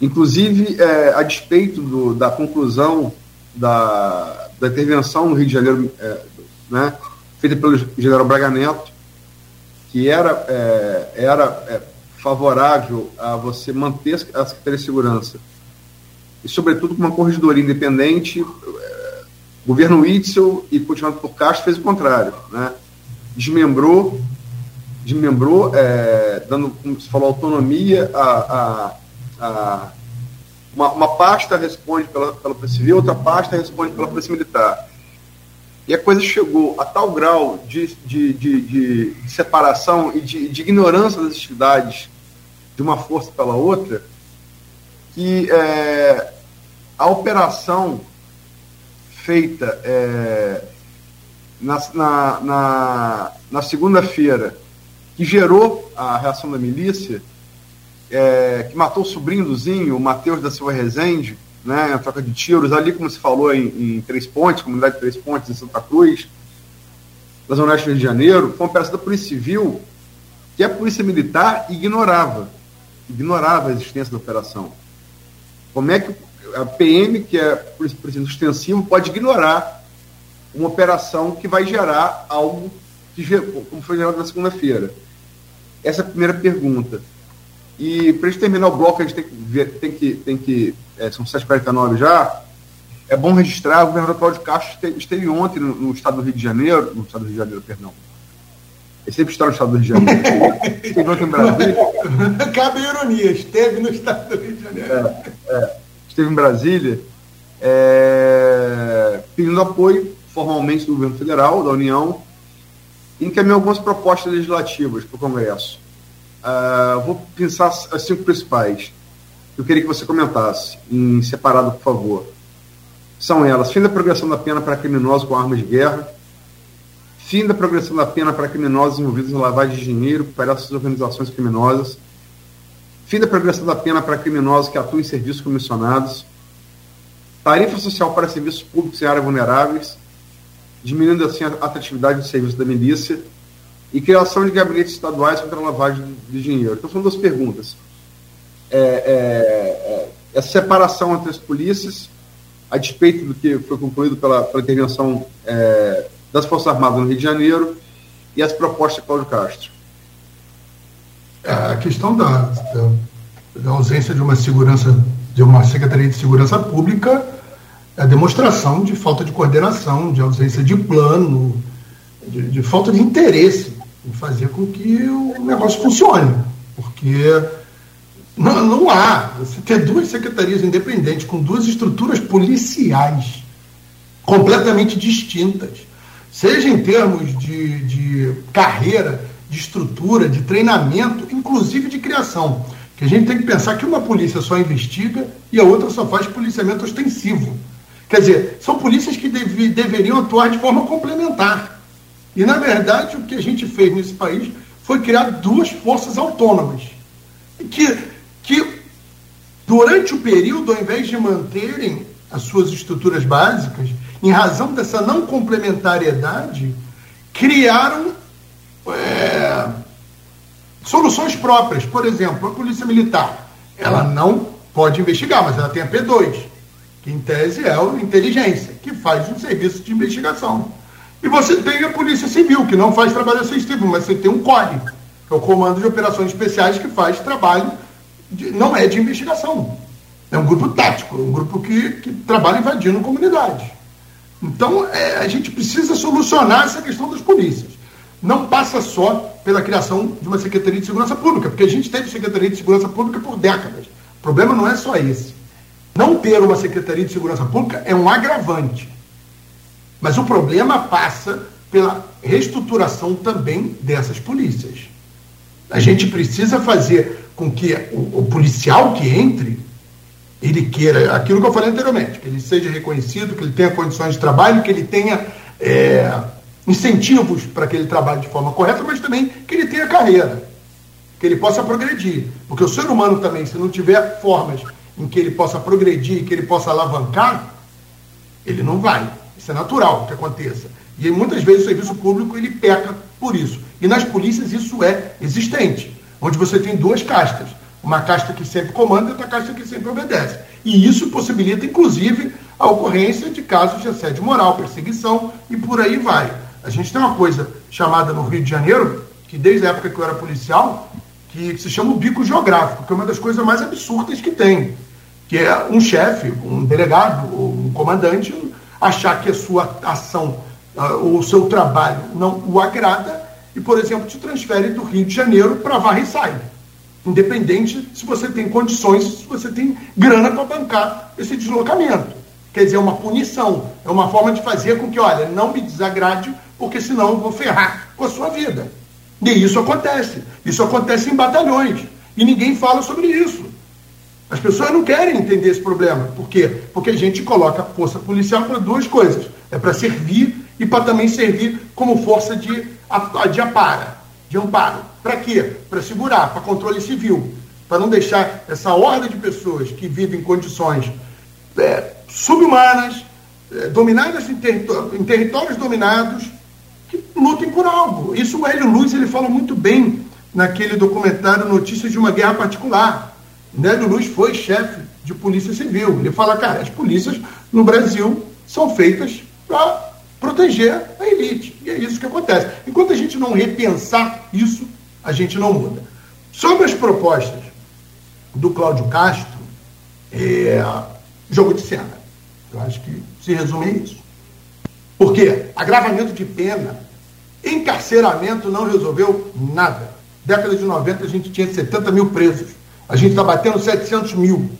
Inclusive, é, a despeito do, da conclusão da, da intervenção no Rio de Janeiro, é, né, feita pelo general Braga Neto, que era, é, era é, favorável a você manter a Secretaria de Segurança, e, sobretudo, com uma corregedoria independente, o governo Itzel e continuado por Castro fez o contrário, né? desmembrou, desmembrou é, dando, como se falou, autonomia a, a, a uma, uma, pasta responde pela, pela Polícia Civil, outra pasta responde pela Polícia Militar. E a coisa chegou a tal grau de, de, de, de separação e de, de, ignorância das atividades de uma força pela outra, que é, a operação feita é, na, na, na, na segunda-feira, que gerou a reação da milícia, é, que matou o sobrinho do Zinho, o Matheus da Silva Rezende, né, a troca de tiros, ali como se falou em, em Três Pontes, comunidade de Três Pontes, em Santa Cruz, da Zona Oeste do Rio de Janeiro, foi uma operação da Polícia Civil que a Polícia Militar ignorava, ignorava a existência da operação. Como é que a PM, que é presidente extensivo, pode ignorar uma operação que vai gerar algo que, como foi gerado na segunda-feira. Essa é a primeira pergunta. E para a gente terminar o bloco, a gente tem que ver, tem que, tem que é, são 7h49 já, é bom registrar, o governador Cláudio Castro esteve ontem no, no, estado do Rio de Janeiro, no estado do Rio de Janeiro, perdão. Ele sempre está no estado do Rio de Janeiro. esteve ontem em Brasília. Cabe ironia, esteve no estado do Rio de Janeiro. É, é, esteve em Brasília, é, pedindo apoio formalmente do governo federal, da União, e encaminhou algumas propostas legislativas para o Congresso. Uh, vou pensar as cinco principais. Eu queria que você comentasse, em separado, por favor. São elas: fim da progressão da pena para criminosos com armas de guerra, fim da progressão da pena para criminosos envolvidos em lavagem de dinheiro para essas organizações criminosas, fim da progressão da pena para criminosos que atuam em serviços comissionados, tarifa social para serviços públicos em áreas vulneráveis, diminuindo assim a atratividade do serviço da milícia e criação de gabinetes estaduais contra a lavagem de dinheiro. Então, são duas perguntas. É, é, é, essa separação entre as polícias, a despeito do que foi concluído pela, pela intervenção é, das Forças Armadas no Rio de Janeiro, e as propostas de Cláudio Castro. É, a questão da, da, da ausência de uma segurança, de uma Secretaria de Segurança Pública, é a demonstração de falta de coordenação, de ausência de plano, de, de falta de interesse em fazer com que o negócio funcione. Porque não, não há. Você ter duas secretarias independentes com duas estruturas policiais completamente distintas, seja em termos de, de carreira, de estrutura, de treinamento, inclusive de criação. Que a gente tem que pensar que uma polícia só investiga e a outra só faz policiamento ostensivo. Quer dizer, são polícias que deve, deveriam atuar de forma complementar. E, na verdade, o que a gente fez nesse país foi criar duas forças autônomas, que, que durante o período, ao invés de manterem as suas estruturas básicas, em razão dessa não complementariedade, criaram é, soluções próprias. Por exemplo, a Polícia Militar, ela não pode investigar, mas ela tem a P2, que em tese é a inteligência, que faz um serviço de investigação. E você tem a Polícia Civil, que não faz trabalho assistivo, mas você tem um CORE, que é o Comando de Operações Especiais, que faz trabalho, de, não é de investigação. É um grupo tático, um grupo que, que trabalha invadindo comunidades. Então, é, a gente precisa solucionar essa questão das polícias. Não passa só pela criação de uma Secretaria de Segurança Pública, porque a gente teve Secretaria de Segurança Pública por décadas. O problema não é só esse. Não ter uma Secretaria de Segurança Pública é um agravante. Mas o problema passa pela reestruturação também dessas polícias. A gente precisa fazer com que o, o, policial que entre, ele queira aquilo que eu falei anteriormente, que ele seja reconhecido, que ele tenha condições de trabalho, que ele tenha é, incentivos para que ele trabalhe de forma correta, mas também que ele tenha carreira, que ele possa progredir. Porque o ser humano também, se não tiver formas em que ele possa progredir, que ele possa alavancar, ele não vai. Isso é natural que aconteça. E muitas vezes o serviço público ele peca por isso. E nas polícias isso é existente, onde você tem duas castas. Uma casta que sempre comanda e outra casta que sempre obedece. E isso possibilita, inclusive, a ocorrência de casos de assédio moral, perseguição e por aí vai. A gente tem uma coisa chamada no Rio de Janeiro, que desde a época que eu era policial, que se chama o bico geográfico, que é uma das coisas mais absurdas que tem. Que é um chefe, um delegado, um comandante achar que a sua ação, uh, o seu trabalho não o agrada e, por exemplo, te transfere do Rio de Janeiro para Varre Sai. Independente se você tem condições, se você tem grana para bancar esse deslocamento. Quer dizer, é uma punição, é uma forma de fazer com que, olha, não me desagrade, porque senão eu vou ferrar com a sua vida. E isso acontece. Isso acontece em batalhões. E ninguém fala sobre isso. As pessoas não querem entender esse problema. Por quê? Porque a gente coloca a força policial para duas coisas. É para servir e para também servir como força de, de apara, de amparo. Para quê? Para segurar, para controle civil. Para não deixar essa horda de pessoas que vivem em condições é, subhumanas, é, dominadas em, em territórios dominados, que lutem por algo. Isso o Hélio Luz ele fala muito bem naquele documentário Notícias de uma Guerra Particular Nélio Luz foi chefe de polícia civil. Ele fala, cara, as polícias no Brasil são feitas para proteger a elite. E é isso que acontece. Enquanto a gente não repensar isso, a gente não muda. Sobre as propostas do Cláudio Castro, é jogo de cena. Eu acho que se resume a isso. Por quê? Agravamento de pena, encarceramento não resolveu nada. Década de 90 a gente tinha 70 mil presos. A gente está batendo 700 mil.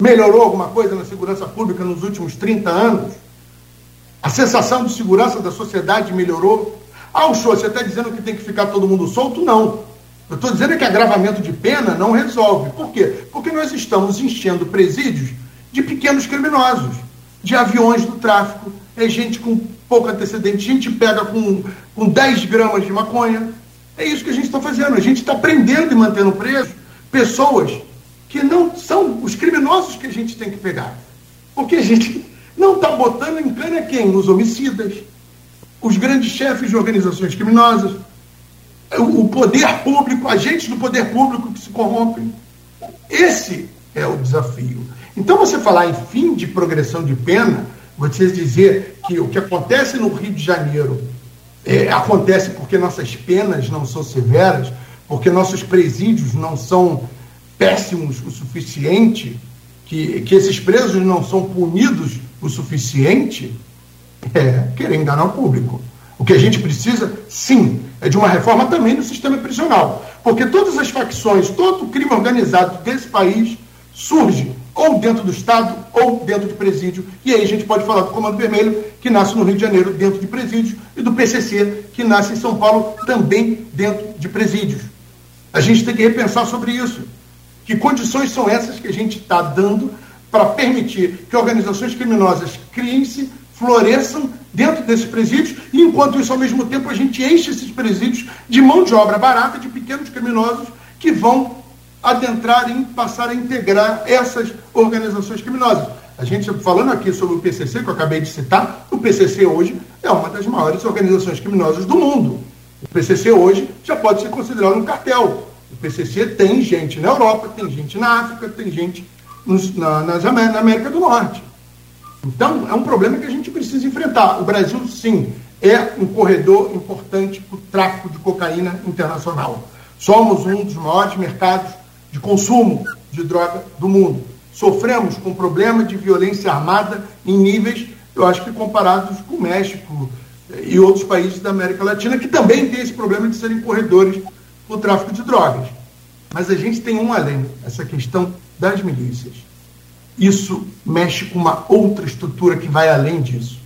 Melhorou alguma coisa na segurança pública nos últimos 30 anos? A sensação de segurança da sociedade melhorou? Ah, o senhor, você está dizendo que tem que ficar todo mundo solto? Não. Eu estou dizendo que agravamento de pena não resolve. Por quê? Porque nós estamos enchendo presídios de pequenos criminosos, de aviões do tráfico, é gente com pouco antecedente, gente pega com, com 10 gramas de maconha. É isso que a gente está fazendo. A gente está prendendo e mantendo preso pessoas que não são os criminosos que a gente tem que pegar. Porque a gente não está botando em cana quem? Os homicidas, os grandes chefes de organizações criminosas, o poder público, agentes do poder público que se corrompem. Esse é o desafio. Então, você falar em fim de progressão de pena, você dizer que o que acontece no Rio de Janeiro é, acontece porque nossas penas não são severas, porque nossos presídios não são péssimos o suficiente, que, que esses presos não são punidos o suficiente, é querer enganar o público. O que a gente precisa, sim, é de uma reforma também do sistema prisional. Porque todas as facções, todo o crime organizado desse país surge ou dentro do Estado ou dentro de presídio. E aí a gente pode falar do Comando Vermelho, que nasce no Rio de Janeiro dentro de presídios, e do PCC, que nasce em São Paulo também dentro de presídios. A gente tem que repensar sobre isso. Que condições são essas que a gente está dando para permitir que organizações criminosas criem-se, floresçam dentro desses presídios, e enquanto isso, ao mesmo tempo, a gente enche esses presídios de mão de obra barata de pequenos criminosos que vão adentrar e passar a integrar essas organizações criminosas. A gente falando aqui sobre o PCC, que eu acabei de citar, o PCC hoje é uma das maiores organizações criminosas do mundo. O PCC hoje já pode ser considerado um cartel. O PCC tem gente na Europa, tem gente na África, tem gente nos, na, nas, na América do Norte. Então, é um problema que a gente precisa enfrentar. O Brasil, sim, é um corredor importante para o tráfico de cocaína internacional. Somos um dos maiores mercados de consumo de droga do mundo. Sofremos com problema de violência armada em níveis, eu acho que comparados com o México e outros países da América Latina, que também têm esse problema de serem corredores do tráfico de drogas. Mas a gente tem um além, essa questão das milícias. Isso mexe com uma outra estrutura que vai além disso.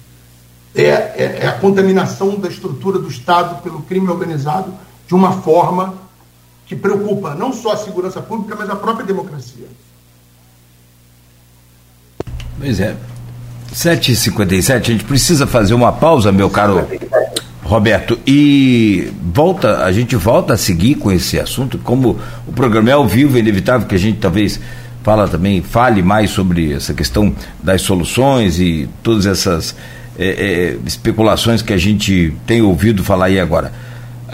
É, é, é a contaminação da estrutura do Estado pelo crime organizado de uma forma que preocupa não só a segurança pública, mas a própria democracia. Pois é. 7h57, a gente precisa fazer uma pausa, meu caro Roberto, e volta, a gente volta a seguir com esse assunto, como o programa é ao vivo, é inevitável que a gente talvez fala também, fale mais sobre essa questão das soluções e todas essas é, é, especulações que a gente tem ouvido falar aí agora.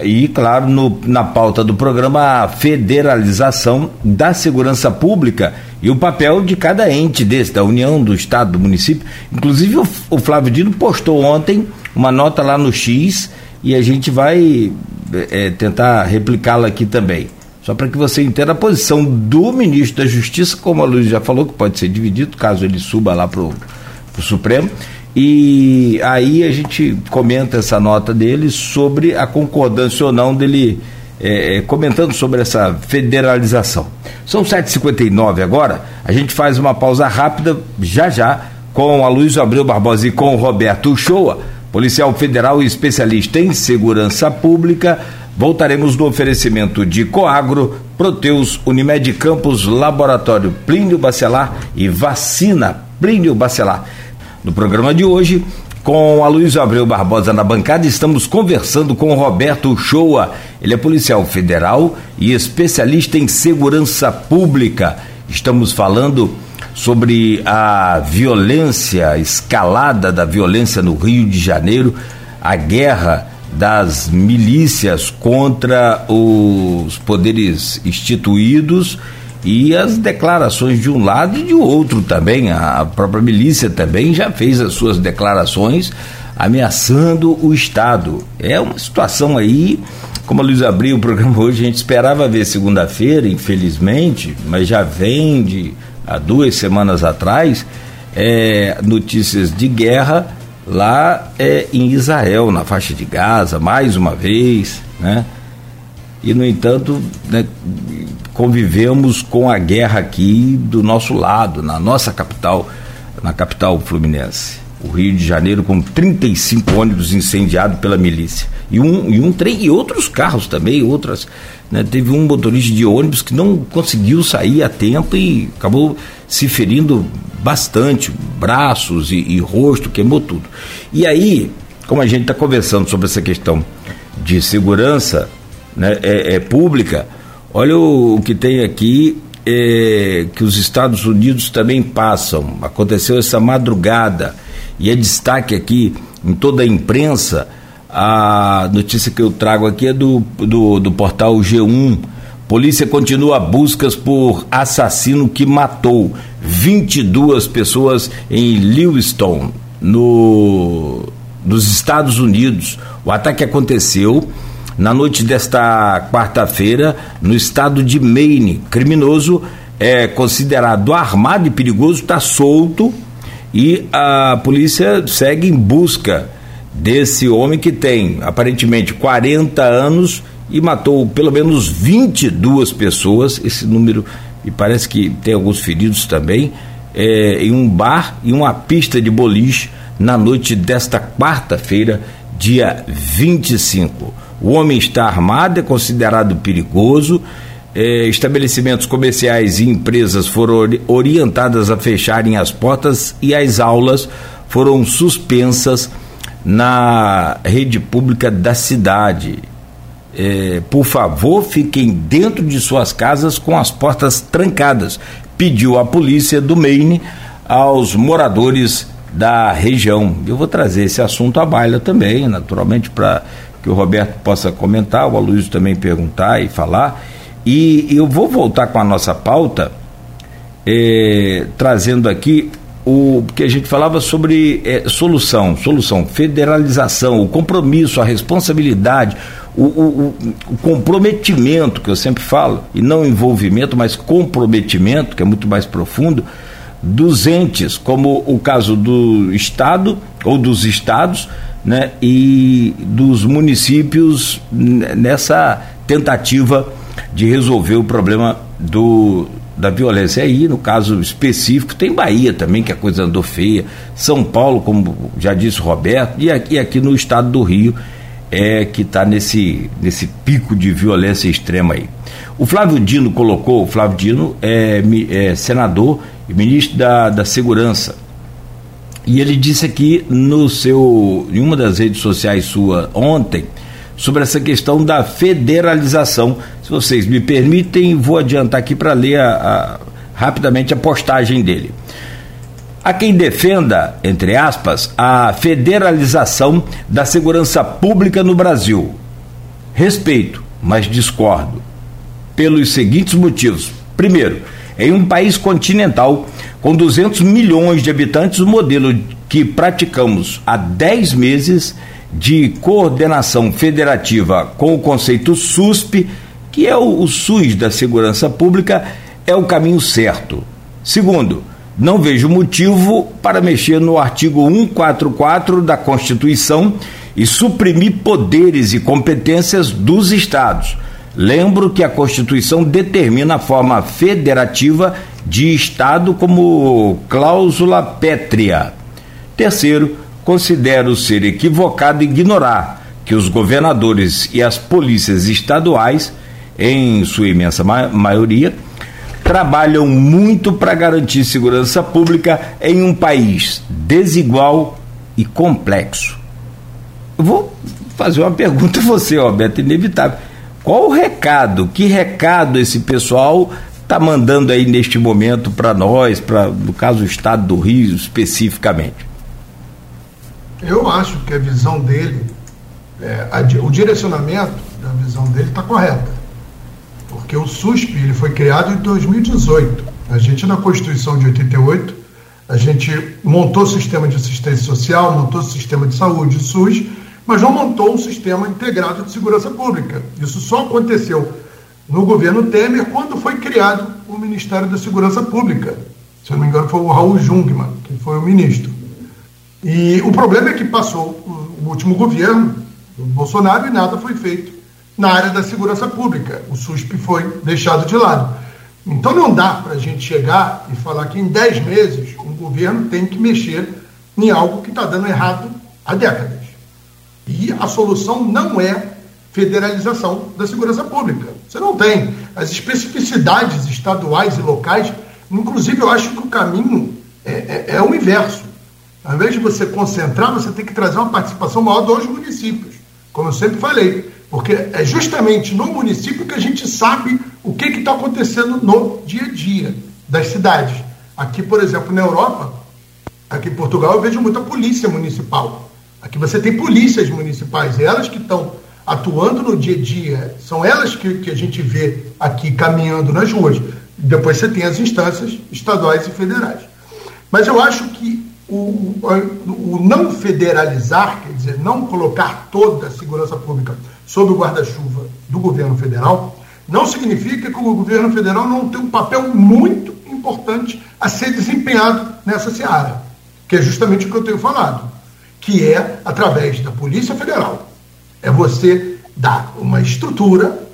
E, claro, no, na pauta do programa, a federalização da segurança pública e o papel de cada ente desse, da União, do Estado, do município. Inclusive, o, o Flávio Dino postou ontem uma nota lá no X e a gente vai é, tentar replicá-la aqui também. Só para que você entenda a posição do ministro da Justiça, como a Luiz já falou, que pode ser dividido, caso ele suba lá para o Supremo e aí a gente comenta essa nota dele sobre a concordância ou não dele é, é comentando sobre essa federalização. São 7h59 agora, a gente faz uma pausa rápida já já com a Luiz Abreu Barbosa e com o Roberto Uchoa, policial federal e especialista em segurança pública. Voltaremos no oferecimento de Coagro, Proteus, Unimed Campos, Laboratório Plínio Bacelar e Vacina Plínio Bacelar. No programa de hoje, com a Luiz Abreu Barbosa na bancada, estamos conversando com Roberto Shoa. Ele é policial federal e especialista em segurança pública. Estamos falando sobre a violência, a escalada da violência no Rio de Janeiro, a guerra das milícias contra os poderes instituídos e as declarações de um lado e de outro também. A própria milícia também já fez as suas declarações ameaçando o Estado. É uma situação aí, como a Luiz abriu o programa hoje, a gente esperava ver segunda-feira, infelizmente, mas já vem de há duas semanas atrás é, notícias de guerra lá é, em Israel, na faixa de Gaza, mais uma vez, né? E, no entanto, né, convivemos com a guerra aqui do nosso lado, na nossa capital, na capital fluminense. O Rio de Janeiro com 35 ônibus incendiados pela milícia. E um, e um trem e outros carros também, outras. Né, teve um motorista de ônibus que não conseguiu sair a tempo e acabou se ferindo bastante, braços e, e rosto, queimou tudo. E aí, como a gente está conversando sobre essa questão de segurança né, é, é pública, olha o, o, que tem aqui é, que os Estados Unidos também passam. Aconteceu essa madrugada e é destaque aqui em toda a imprensa. A notícia que eu trago aqui é do, do, do portal G1 Polícia continua buscas por assassino que matou 22 pessoas em Lewiston, no, nos Estados Unidos. O ataque aconteceu na noite desta quarta-feira no estado de Maine. Criminoso é considerado armado e perigoso, está solto e a polícia segue em busca desse homem que tem aparentemente 40 anos e matou pelo menos 22 pessoas. Esse número, e parece que tem alguns feridos também, é, em um bar e uma pista de boliche na noite desta quarta-feira, dia 25. O homem está armado, é considerado perigoso. É, estabelecimentos comerciais e empresas foram orientadas a fecharem as portas e as aulas foram suspensas na rede pública da cidade é, por favor, fiquem dentro de suas casas com as portas trancadas. Pediu a polícia do Maine aos moradores da região. Eu vou trazer esse assunto à baila também, naturalmente, para que o Roberto possa comentar, o Aloysio também perguntar e falar. E eu vou voltar com a nossa pauta, é, trazendo aqui o que a gente falava sobre é, solução, solução, federalização, o compromisso, a responsabilidade, o, o, o, comprometimento que eu sempre falo, e não envolvimento, mas comprometimento, que é muito mais profundo, dos entes, como o caso do Estado ou dos estados, né, e dos municípios nessa tentativa de resolver o problema do, da violência. Aí, no caso específico, tem Bahia também, que a coisa andou feia, São Paulo, como já disse o Roberto, e aqui, aqui no estado do Rio é que está nesse, nesse pico de violência extrema aí. O Flávio Dino colocou, o Flávio Dino é, é senador e ministro da, da Segurança. E ele disse aqui no seu, em uma das redes sociais sua ontem, sobre essa questão da federalização. Se vocês me permitem, vou adiantar aqui para ler a, a, rapidamente a postagem dele. Há quem defenda, entre aspas, a federalização da segurança pública no Brasil. Respeito, mas discordo. Pelos seguintes motivos. Primeiro, em um país continental com 200 milhões de habitantes, o modelo que praticamos há 10 meses de coordenação federativa com o conceito SUSP, que é o, o SUS da segurança pública, é o caminho certo. Segundo, não vejo motivo para mexer no artigo 144 da Constituição e suprimir poderes e competências dos Estados. Lembro que a Constituição determina a forma federativa de Estado como cláusula pétrea. Terceiro, considero ser equivocado ignorar que os governadores e as polícias estaduais, em sua imensa maioria, trabalham muito para garantir segurança pública em um país desigual e complexo. Vou fazer uma pergunta a você, Roberto, inevitável. Qual o recado, que recado esse pessoal está mandando aí neste momento para nós, para, no caso, o Estado do Rio especificamente? Eu acho que a visão dele, é, a, o direcionamento da visão dele está correta porque o SUSP ele foi criado em 2018. A gente, na Constituição de 88, A gente montou o sistema de assistência social, montou o sistema de saúde, o SUS, mas não montou um sistema integrado de segurança pública. Isso só aconteceu no governo Temer quando foi criado o Ministério da Segurança Pública. Se eu não me engano, foi o Raul Jungmann, que foi o ministro. E o problema é que passou o último governo, o Bolsonaro, e nada foi feito na área da segurança pública. O SUSP foi deixado de lado. Então não dá para a gente chegar e falar que em 10 meses um governo tem que mexer em algo que está dando errado há décadas. E a solução não é federalização da segurança pública. Você não tem. As especificidades estaduais e locais, inclusive eu acho que o caminho é, é, é o inverso. Ao invés de você concentrar, você tem que trazer uma participação maior dos municípios, como eu sempre falei. Porque é justamente no município que a gente sabe o que está acontecendo no dia a dia das cidades. Aqui, por exemplo, na Europa, aqui em Portugal, eu vejo muita polícia municipal. Aqui você tem polícias municipais, elas que estão atuando no dia a dia, são elas que, que a gente vê aqui caminhando nas ruas. Depois você tem as instâncias estaduais e federais. Mas eu acho que o, o, não federalizar, quer dizer, não colocar toda a segurança pública sob o guarda-chuva do governo federal, não significa que o governo federal não tem um papel muito importante a ser desempenhado nessa seara, que é justamente o que eu tenho falado que é através da Polícia Federal. É você dar uma estrutura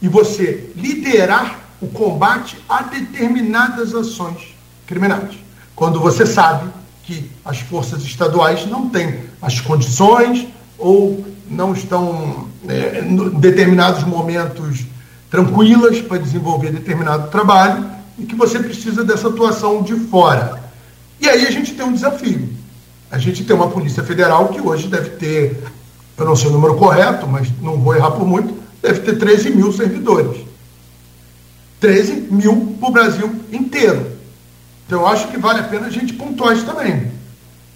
e você liderar o combate a determinadas ações criminais. Quando você sabe que as forças estaduais não têm as condições ou não estão é, em determinados momentos tranquilas para desenvolver determinado trabalho e que você precisa dessa atuação de fora. E aí a gente tem um desafio a gente tem uma Polícia Federal que hoje deve ter, eu não sei o número correto, mas não vou errar por muito, deve ter 13 mil servidores. 13 mil para o Brasil inteiro. Então eu acho que vale a pena a gente pontuar isso também.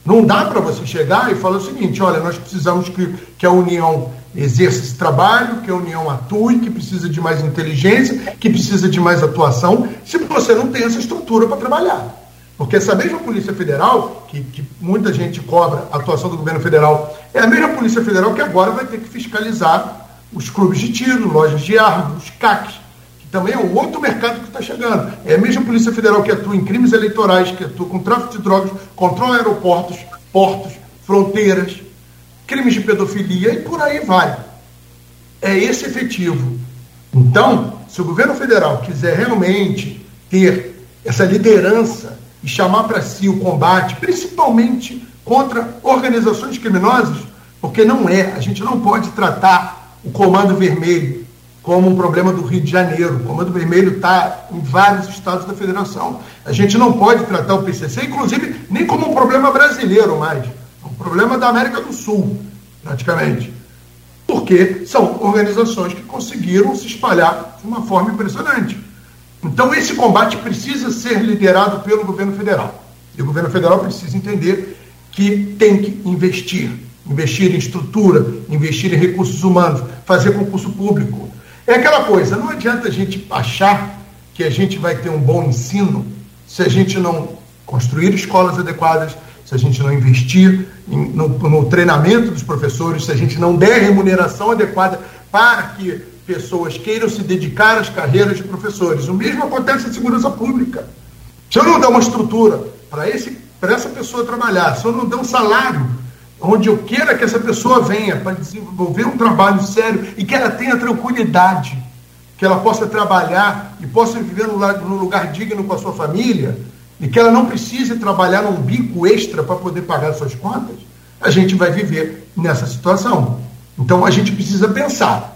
Não dá para você chegar e falar o seguinte: olha, nós precisamos que, que a União exerça esse trabalho, que a União atue, que precisa de mais inteligência, que precisa de mais atuação, se você não tem essa estrutura para trabalhar. Porque essa mesma Polícia Federal, que, que, muita gente cobra a atuação do governo federal, é a mesma Polícia Federal que agora vai ter que fiscalizar os clubes de tiro, lojas de armas, os CACs, que também é um outro mercado que está chegando. É a mesma Polícia Federal que atua em crimes eleitorais, que atua com tráfico de drogas, controla aeroportos, portos, fronteiras, crimes de pedofilia e por aí vai. É esse efetivo. Então, se o governo federal quiser realmente ter essa liderança e chamar para si o combate, principalmente contra organizações criminosas, porque não é, a gente não pode tratar o Comando Vermelho como um problema do Rio de Janeiro. O Comando Vermelho está em vários estados da federação. A gente não pode tratar o PCC, inclusive, nem como um problema brasileiro mais. É um problema da América do Sul, praticamente. Porque são organizações que conseguiram se espalhar de uma forma impressionante. Então, esse combate precisa ser liderado pelo governo federal. E o governo federal precisa entender que tem que investir. Investir em estrutura, investir em recursos humanos, fazer concurso público. É aquela coisa, não adianta a gente achar que a gente vai ter um bom ensino se a gente não construir escolas adequadas, se a gente não investir em, no, no treinamento dos professores, se a gente não der remuneração adequada para que pessoas queiram se dedicar às carreiras de professores. O mesmo acontece em segurança pública. Se eu não der uma estrutura para essa pessoa trabalhar, se eu não der um salário onde eu queira que essa pessoa venha para desenvolver um trabalho sério e que ela tenha tranquilidade, que ela possa trabalhar e possa viver num lugar, num lugar digno com a sua família, e que ela não precise trabalhar num bico extra para poder pagar suas contas, a gente vai viver nessa situação. Então a gente precisa pensar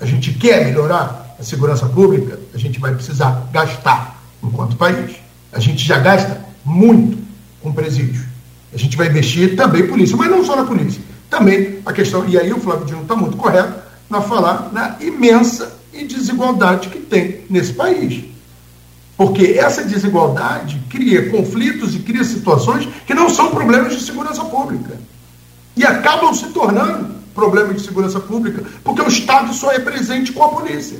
a gente quer melhorar a segurança pública, a gente vai precisar gastar enquanto país. A gente já gasta muito com presídio. A gente vai investir também polícia, mas não só na polícia. Também a questão, e aí o Flávio Dino está muito correto na falar na imensa desigualdade que tem nesse país. Porque essa desigualdade cria conflitos e cria situações que não são problemas de segurança pública. E acabam se tornando problemas de segurança pública, porque o Estado só é presente com a polícia.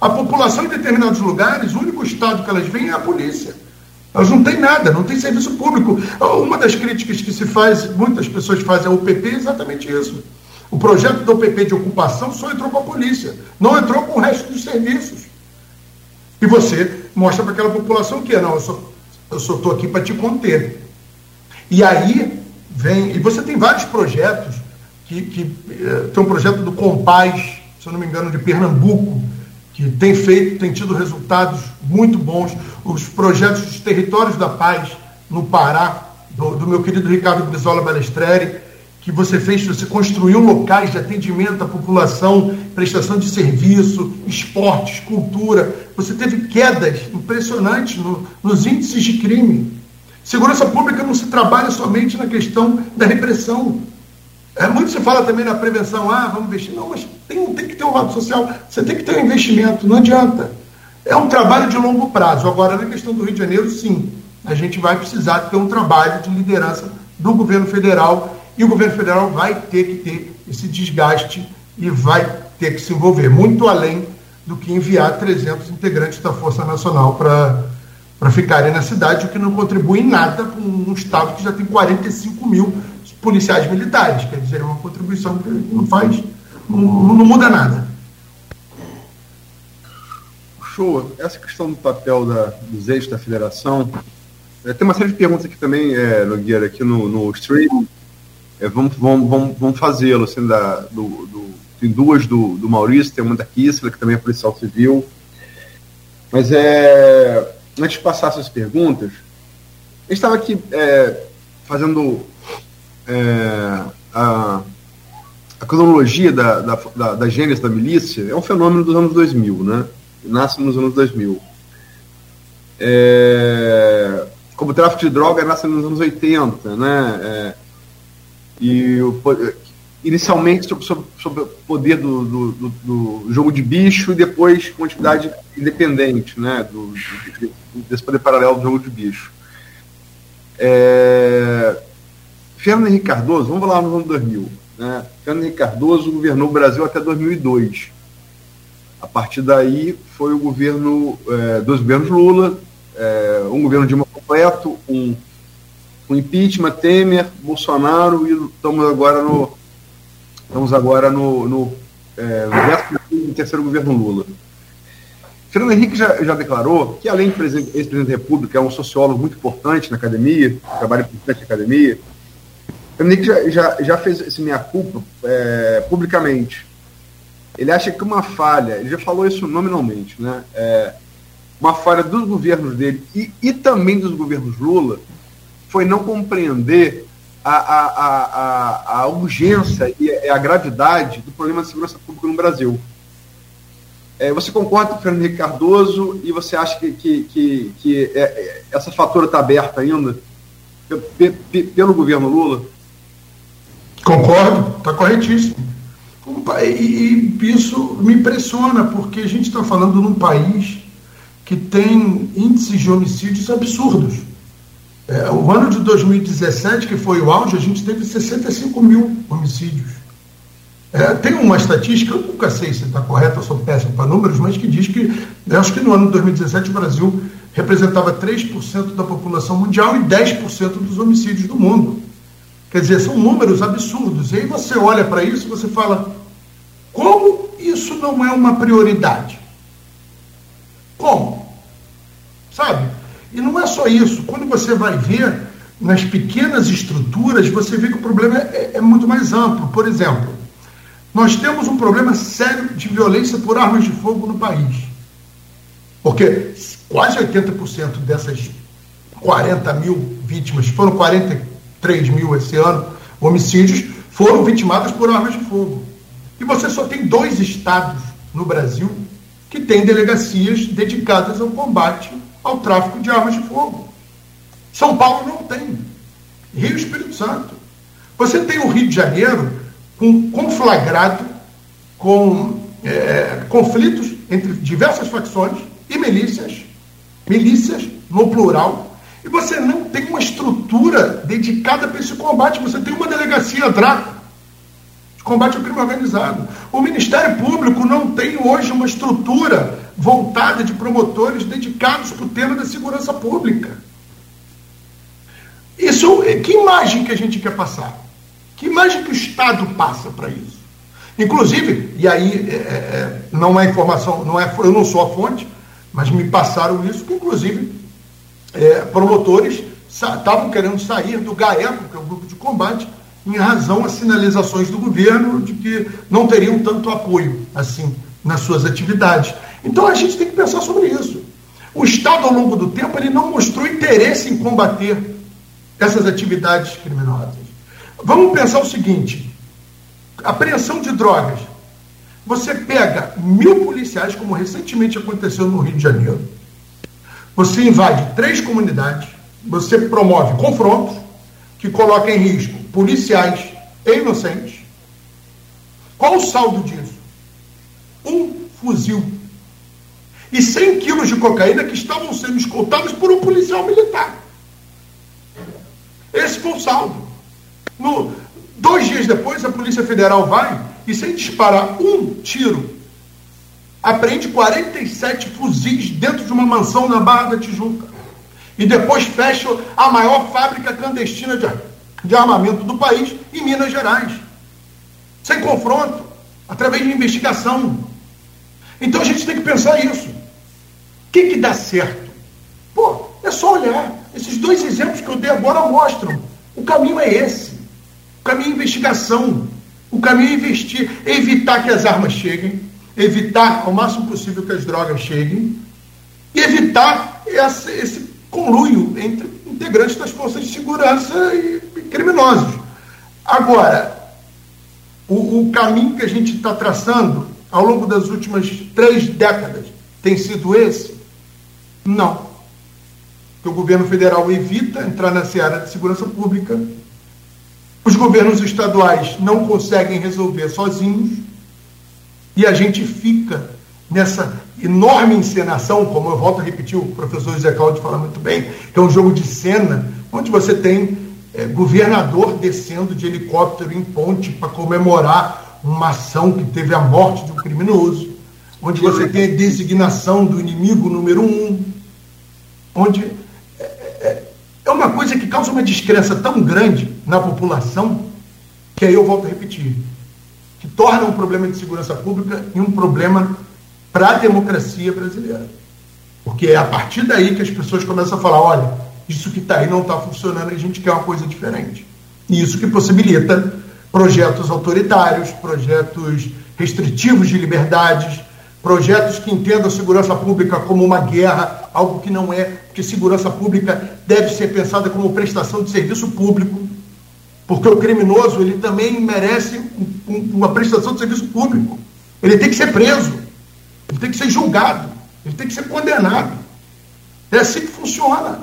A população em determinados lugares, o único Estado que elas veem é a polícia. Elas não têm nada, não tem serviço público. Uma das críticas que se faz, muitas pessoas fazem ao UPP é exatamente isso. O projeto do UPP de ocupação só entrou com a polícia, não entrou com o resto dos serviços. E você mostra para aquela população que não, eu só eu só estou aqui para te conter. E aí vem, e você tem vários projetos que, que eh, tem um projeto do Compaz, se eu não me engano, de Pernambuco, que tem feito, tem tido resultados muito bons. Os projetos dos territórios da paz no Pará, do, do meu querido Ricardo Brizola Balestreri, que você fez, você construiu locais de atendimento à população, prestação de serviço, esportes, cultura. Você teve quedas impressionantes no, nos índices de crime. Segurança pública não se trabalha somente na questão da repressão. É, muito se fala também na prevenção, ah, vamos investir. Não, mas tem, tem que ter um lado social, você tem que ter um investimento, não adianta. É um trabalho de longo prazo. Agora, na questão do Rio de Janeiro, sim, a gente vai precisar ter um trabalho de liderança do governo federal e o governo federal vai ter que ter esse desgaste e vai ter que se envolver muito além do que enviar 300 integrantes da Força Nacional para ficarem na cidade, o que não contribui em nada com um Estado que já tem 45 mil policiais militares. Quer dizer, é uma contribuição que não faz, não, não muda nada. Show. Essa questão do papel da, dos eixos da federação, é, tem uma série de perguntas aqui também, é, Nogueira, aqui no, no stream. É, vamos vamos, vamos, vamos fazê-lo. Assim, do, do, tem duas do, do Maurício, tem uma da Kissler, que também é policial civil. Mas é, antes de passar essas perguntas, gente estava aqui é, fazendo é, a, a, cronologia da, da, da, da gênese da milícia é um fenômeno dos anos 2000, né? Nasce nos anos 2000. É, como o tráfico de droga nasce nos anos 80, né? É, e o, inicialmente sobre, sobre, o poder do, do, do, do, jogo de bicho e depois com atividade independente, né? Do, desse poder paralelo do jogo de bicho. É, Fernando Henrique Cardoso, vamos falar no ano 2000. Né? Fernando Henrique Cardoso governou o Brasil até 2002. A partir daí foi o governo, é, dois governos Lula, é, um governo Dilma completo, um, um impeachment, Temer, Bolsonaro e estamos agora no estamos agora no, no, é, no terceiro governo Lula. Fernando Henrique já, já declarou que, além de ex-presidente da República, é um sociólogo muito importante na academia, trabalha importante na academia, o Nick já, já, já fez esse minha-culpa é, publicamente. Ele acha que uma falha, ele já falou isso nominalmente, né? É, uma falha dos governos dele e, e também dos governos Lula foi não compreender a, a, a, a, urgência e a gravidade do problema de segurança pública no Brasil. É, você concorda com o Fernando Henrique Cardoso e você acha que, que, que, que é, é essa fatura está aberta ainda pelo governo Lula? Concordo, está corretíssimo. E, e isso me impressiona, porque a gente está falando num país que tem índices de homicídios absurdos. É, o ano de 2017, que foi o auge, a gente teve 65 mil homicídios. É, tem uma estatística, eu nunca sei se está correta, eu sou péssimo para números, mas que diz que, acho que no ano de 2017 o Brasil representava 3% da população mundial e 10% dos homicídios do mundo. Quer dizer, são números absurdos. E aí você olha para isso e você fala: como isso não é uma prioridade? Como? Sabe? E não é só isso. Quando você vai ver nas pequenas estruturas, você vê que o problema é, é muito mais amplo. Por exemplo, nós temos um problema sério de violência por armas de fogo no país. Porque quase 80% dessas 40 mil vítimas, foram 40, 3 mil esse ano, homicídios, foram vitimados por armas de fogo. E você só tem dois estados no Brasil que têm delegacias dedicadas ao combate ao tráfico de armas de fogo. São Paulo não tem. Rio Espírito Santo. Você tem o Rio de Janeiro com conflagrado com é, conflitos entre diversas facções e milícias, milícias no plural, e você não tem uma estrutura dedicada para esse combate. Você tem uma delegacia DRACO, combate ao crime organizado. O Ministério Público não tem hoje uma estrutura voltada de promotores dedicados para o tema da segurança pública. Isso, que imagem que a gente quer passar? Que imagem que o Estado passa para isso? Inclusive, e aí é não é informação, não é, eu não sou a fonte, mas me passaram isso, que inclusive é, promotores estavam querendo sair do GAECO, que é o grupo de combate, em razão às sinalizações do governo de que não teriam tanto apoio assim nas suas atividades. Então a gente tem que pensar sobre isso. O Estado, ao longo do tempo, ele não mostrou interesse em combater essas atividades criminosas. Vamos pensar o seguinte: apreensão de drogas. Você pega mil policiais, como recentemente aconteceu no Rio de Janeiro, você invade três comunidades, você promove confrontos que colocam em risco policiais inocentes. Qual o saldo disso? Um fuzil e 100 quilos de cocaína que estavam sendo escoltados por um policial militar. Esse foi o saldo. No, dois dias depois, a Polícia Federal vai e, sem disparar um tiro, apreende 47 fuzis dentro de uma mansão na Barra da Tijuca. E depois fecha a maior fábrica clandestina de, de armamento do país, em Minas Gerais. Sem confronto, através de investigação. Então a gente tem que pensar isso. O que, que dá certo? Pô, é só olhar. Esses dois exemplos que eu dei agora mostram. O caminho é esse. O caminho é investigação. O caminho é investir, evitar que as armas cheguem, evitar ao máximo possível que as drogas cheguem, e evitar esse, esse conluio entre integrantes das forças de segurança e, criminosos. Agora, o, o caminho que a gente está traçando ao longo das últimas três décadas tem sido esse? Não. Que o governo federal evita entrar na seara de segurança pública, os governos estaduais não conseguem resolver sozinhos, e a gente fica nessa enorme encenação, como eu volto a repetir, o professor José Cláudio fala muito bem, que é um jogo de cena, onde você tem é, governador descendo de helicóptero em ponte para comemorar uma ação que teve a morte de um criminoso, onde você tem a designação do inimigo número um, onde é, é, uma coisa que causa uma descrença tão grande na população, que aí eu volto a repetir, que torna um problema de segurança pública e um problema para a democracia brasileira. Porque é a partir daí que as pessoas começam a falar: olha, isso que está aí não está funcionando a gente quer uma coisa diferente. E isso que possibilita projetos autoritários, projetos restritivos de liberdades, projetos que entendam a segurança pública como uma guerra, algo que não é, porque segurança pública deve ser pensada como prestação de serviço público, porque o criminoso ele também merece uma prestação de serviço público. Ele tem que ser preso, ele tem que ser julgado, ele tem que ser condenado. É assim que funciona.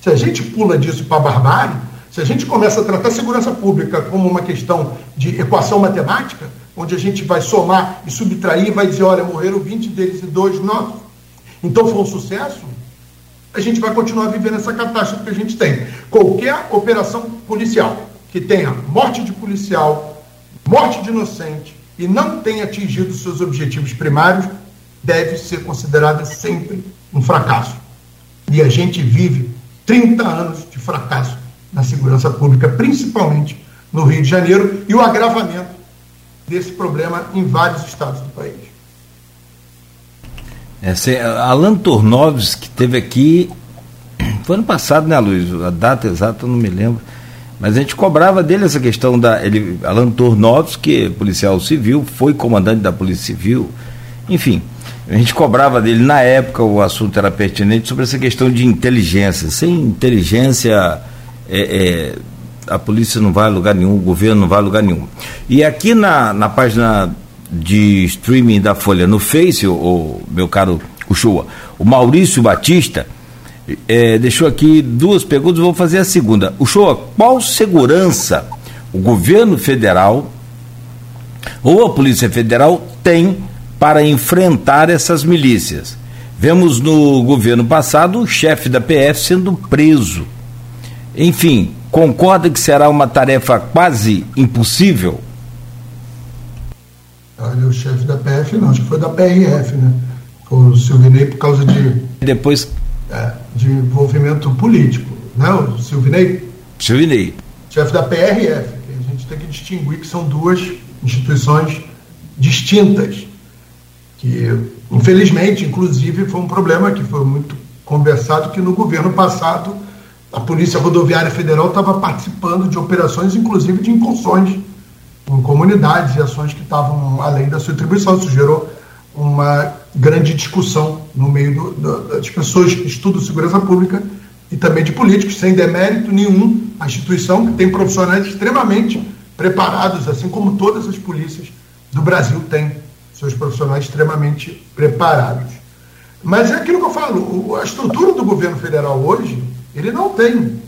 Se a gente pula disso para a barbárie, se a gente começa a tratar a segurança pública como uma questão de equação matemática, onde a gente vai somar e subtrair, vai dizer, olha, morreram 20 deles e dois nossos. Então foi um sucesso. A gente vai continuar vivendo essa catástrofe que a gente tem. Qualquer operação policial que tenha morte de policial, morte de inocente e não tenha atingido seus objetivos primários, deve ser considerada sempre um fracasso. E a gente vive 30 anos de fracasso na segurança pública, principalmente no Rio de Janeiro, e o agravamento desse problema em vários estados do país. É, Alan Tornoves, que teve aqui, foi ano passado, né, Luiz? A data exata eu não me lembro. Mas a gente cobrava dele essa questão da. Ele, Alan é policial civil, foi comandante da Polícia Civil, enfim. A gente cobrava dele, na época, o assunto era pertinente sobre essa questão de inteligência. Sem inteligência, é, é, a polícia não vai a lugar nenhum, o governo não vai a lugar nenhum. E aqui na, na página de streaming da Folha no Face, o, meu caro Uchoa, o Maurício Batista é, deixou aqui duas perguntas, vou fazer a segunda. Uchoa, qual segurança o governo federal ou a Polícia Federal tem para enfrentar essas milícias? Vemos no governo passado o chefe da PF sendo preso. Enfim, Concorda que será uma tarefa quase impossível? Olha, o chefe da PF não, acho que foi da PRF, né? Foi o Silvinei por causa de. Depois. É, de envolvimento político. né, o Silvinei? Silvinei. Chefe da PRF. A gente tem que distinguir que são duas instituições distintas. Que, infelizmente, inclusive, foi um problema que foi muito conversado que no governo passado a Polícia Rodoviária Federal estava participando de operações, inclusive de incursões em comunidades e ações que estavam além da sua atribuição. Isso gerou uma grande discussão no meio do, do, das pessoas que estudam segurança pública e também de políticos, sem demérito nenhum. A instituição que tem profissionais extremamente preparados, assim como todas as polícias do Brasil têm seus profissionais extremamente preparados. Mas é aquilo que eu falo, a estrutura do governo federal hoje, ele não tem,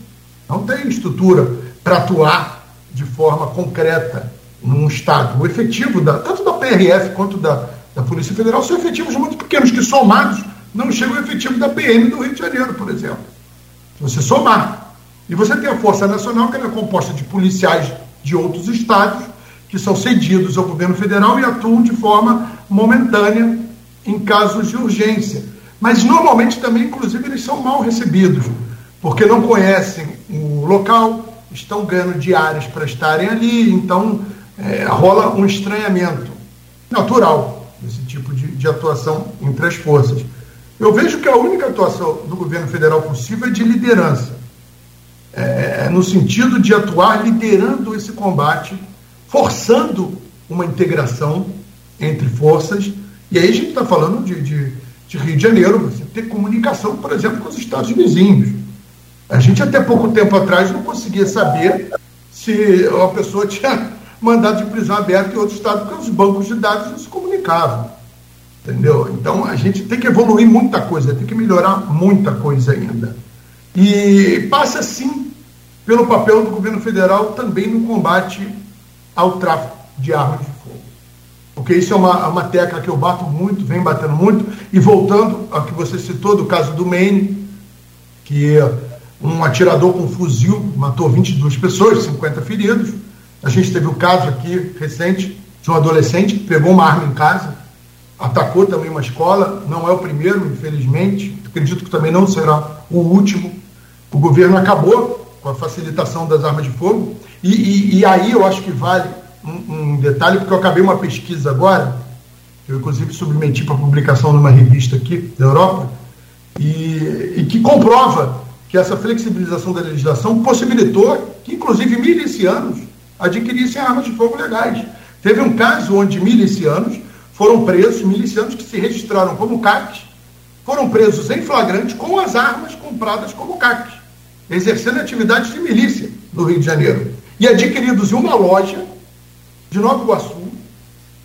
não tem estrutura para atuar de forma concreta num Estado. O efetivo, da, tanto da PRF quanto da, da Polícia Federal, são efetivos muito pequenos, que somados não chegam ao efetivo da PM do Rio de Janeiro, por exemplo. Se você somar. E você tem a Força Nacional, que é composta de policiais de outros estados, que são cedidos ao governo federal e atuam de forma momentânea em casos de urgência. Mas normalmente também, inclusive, eles são mal recebidos, porque não conhecem o local, estão ganhando diárias para estarem ali, então é, rola um estranhamento natural desse tipo de, de atuação entre as forças. Eu vejo que a única atuação do governo federal possível é de liderança, é, é no sentido de atuar liderando esse combate, forçando uma integração entre forças. E aí a gente está falando de, de, de, Rio de Janeiro, você ter comunicação, por exemplo, com os estados vizinhos. A gente até pouco tempo atrás não conseguia saber se uma pessoa tinha mandado de prisão aberto em outro estado, porque os bancos de dados não se comunicavam. Entendeu? Então a gente tem que evoluir muita coisa, tem que melhorar muita coisa ainda. E passa sim pelo papel do governo federal também no combate ao tráfico de armas de fogo. Porque isso é uma, uma tecla que eu bato muito, venho batendo muito, e voltando ao que você citou do caso do Maine, que um atirador com fuzil matou 22 pessoas, 50 feridos, a gente teve o um caso aqui recente de um adolescente que pegou uma arma em casa, atacou também uma escola, não é o primeiro, infelizmente, acredito que também não será o último. O governo acabou com a facilitação das armas de fogo, e, e, e aí eu acho que vale um, um, detalhe, porque eu acabei uma pesquisa agora, que eu inclusive submeti para publicação numa revista aqui da Europa, e, e que comprova que essa flexibilização da legislação possibilitou que, inclusive, milicianos adquirissem armas de fogo legais. Teve um caso onde milicianos foram presos, milicianos que se registraram como CACs, foram presos em flagrante com as armas compradas como CACs, exercendo atividades de milícia no Rio de Janeiro. E adquiridos em uma loja de Nova Iguaçu,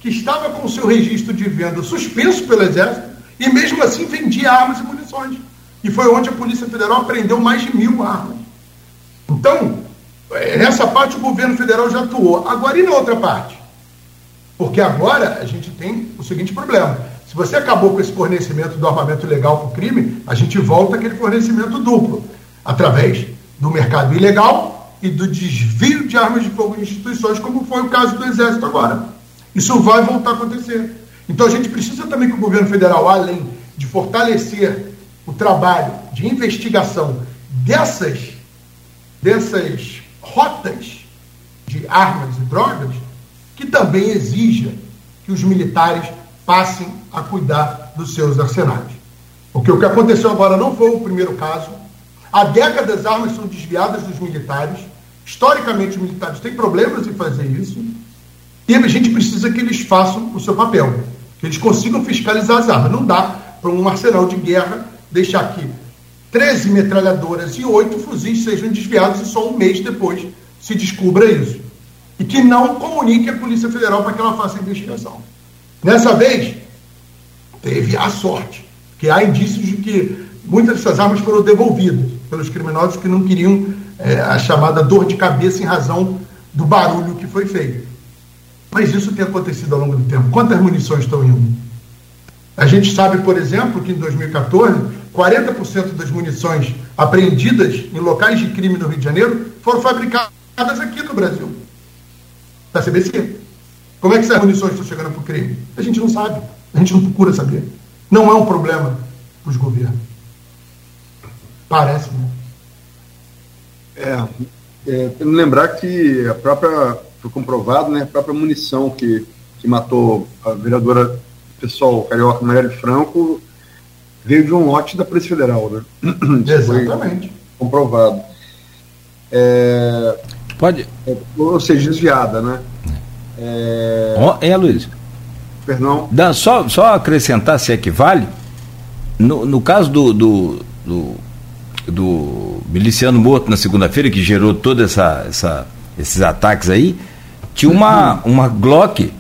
que estava com seu registro de venda suspenso pelo Exército, e mesmo assim vendia armas e munições. E foi onde a Polícia Federal apreendeu mais de mil armas. Então, nessa parte o governo federal já atuou. Agora e na outra parte? Porque agora a gente tem o seguinte problema. Se você acabou com esse fornecimento do armamento ilegal para o crime, a gente volta aquele fornecimento duplo, através do mercado ilegal e do desvio de armas de fogo em instituições, como foi o caso do Exército agora. Isso vai voltar a acontecer. Então a gente precisa também que o governo federal, além de fortalecer o trabalho de investigação dessas, dessas rotas de armas e drogas que também exija que os militares passem a cuidar dos seus arsenais. Porque o que aconteceu agora não foi o primeiro caso. Há décadas as armas são desviadas dos militares. Historicamente, os militares têm problemas em fazer isso. E a gente precisa que eles façam o seu papel, que eles consigam fiscalizar as armas. Não dá para um arsenal de guerra deixar que 13 metralhadoras e 8 fuzis sejam desviados e só um mês depois se descubra isso. E que não comunique a Polícia Federal para que ela faça a investigação. Nessa vez, teve a sorte, que há indícios de que muitas dessas armas foram devolvidas pelos criminosos que não queriam é, a chamada dor de cabeça em razão do barulho que foi feito. Mas isso tem acontecido ao longo do tempo. Quantas munições estão indo? A gente sabe, por exemplo, que em 2014 40% das munições apreendidas em locais de crime no Rio de Janeiro foram fabricadas aqui no Brasil. Da CBC. Como é que essas munições estão chegando para o crime? A gente não sabe. A gente não procura saber. Não é um problema para os governos. Parece, né? É, é, lembrar que a própria, foi comprovado, né, a própria munição que, que matou a vereadora pessoal carioca Marielle Franco veio de um lote da Polícia Federal, né? Exatamente. comprovado. É, Pode. É, ou seja, desviada, né? É, é Luiz? Perdão? Dá, só, só acrescentar se é que vale, no, no caso do, do, do, do miliciano morto na segunda-feira, que gerou todos essa, essa, esses ataques aí, tinha uma, uma Glock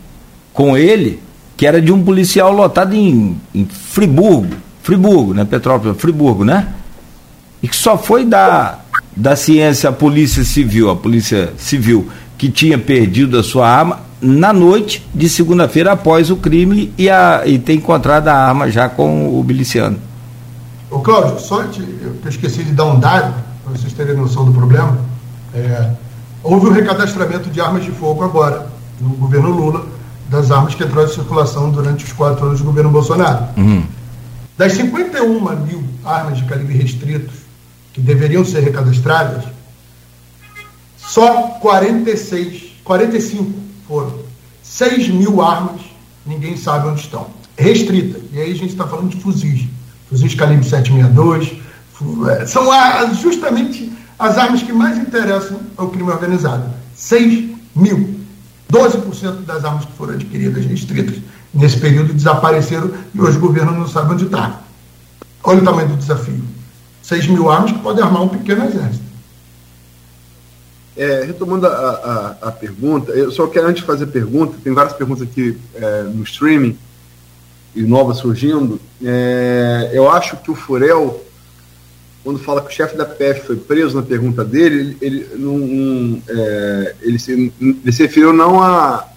com ele, que era de um policial lotado em, em Friburgo, Friburgo, né? Petrópolis, Friburgo, né? E que só foi da, da ciência à Polícia Civil, a Polícia Civil, que tinha perdido a sua arma na noite de segunda-feira após o crime e, a, e ter encontrado a arma já com o miliciano. Ô Cláudio, só te, eu esqueci de dar um dado, para vocês terem noção do problema. É, houve o um recadastramento de armas de fogo agora, no governo Lula, das armas que entraram em circulação durante os quatro anos do governo Bolsonaro. Uhum. Das 51 mil armas de calibre restrito que deveriam ser recadastradas, só 46, 45 foram. 6 mil armas, ninguém sabe onde estão. Restritas. E aí a gente está falando de fuzis. Fuzis calibre 762. É, são justamente as armas que mais interessam ao crime organizado. 6 mil. 12% das armas que foram adquiridas restritas nesse período desapareceram e hoje o governo não sabe onde está. Olha o tamanho do desafio. 6 mil armas que podem armar um pequeno exército. É, retomando a, a, a, pergunta, eu só quero antes fazer a pergunta, tem várias perguntas aqui é, no streaming e novas surgindo. É, eu acho que o Furel, quando fala que o chefe da PF foi preso na pergunta dele, ele, ele, não, é, ele, se, ele se referiu não a,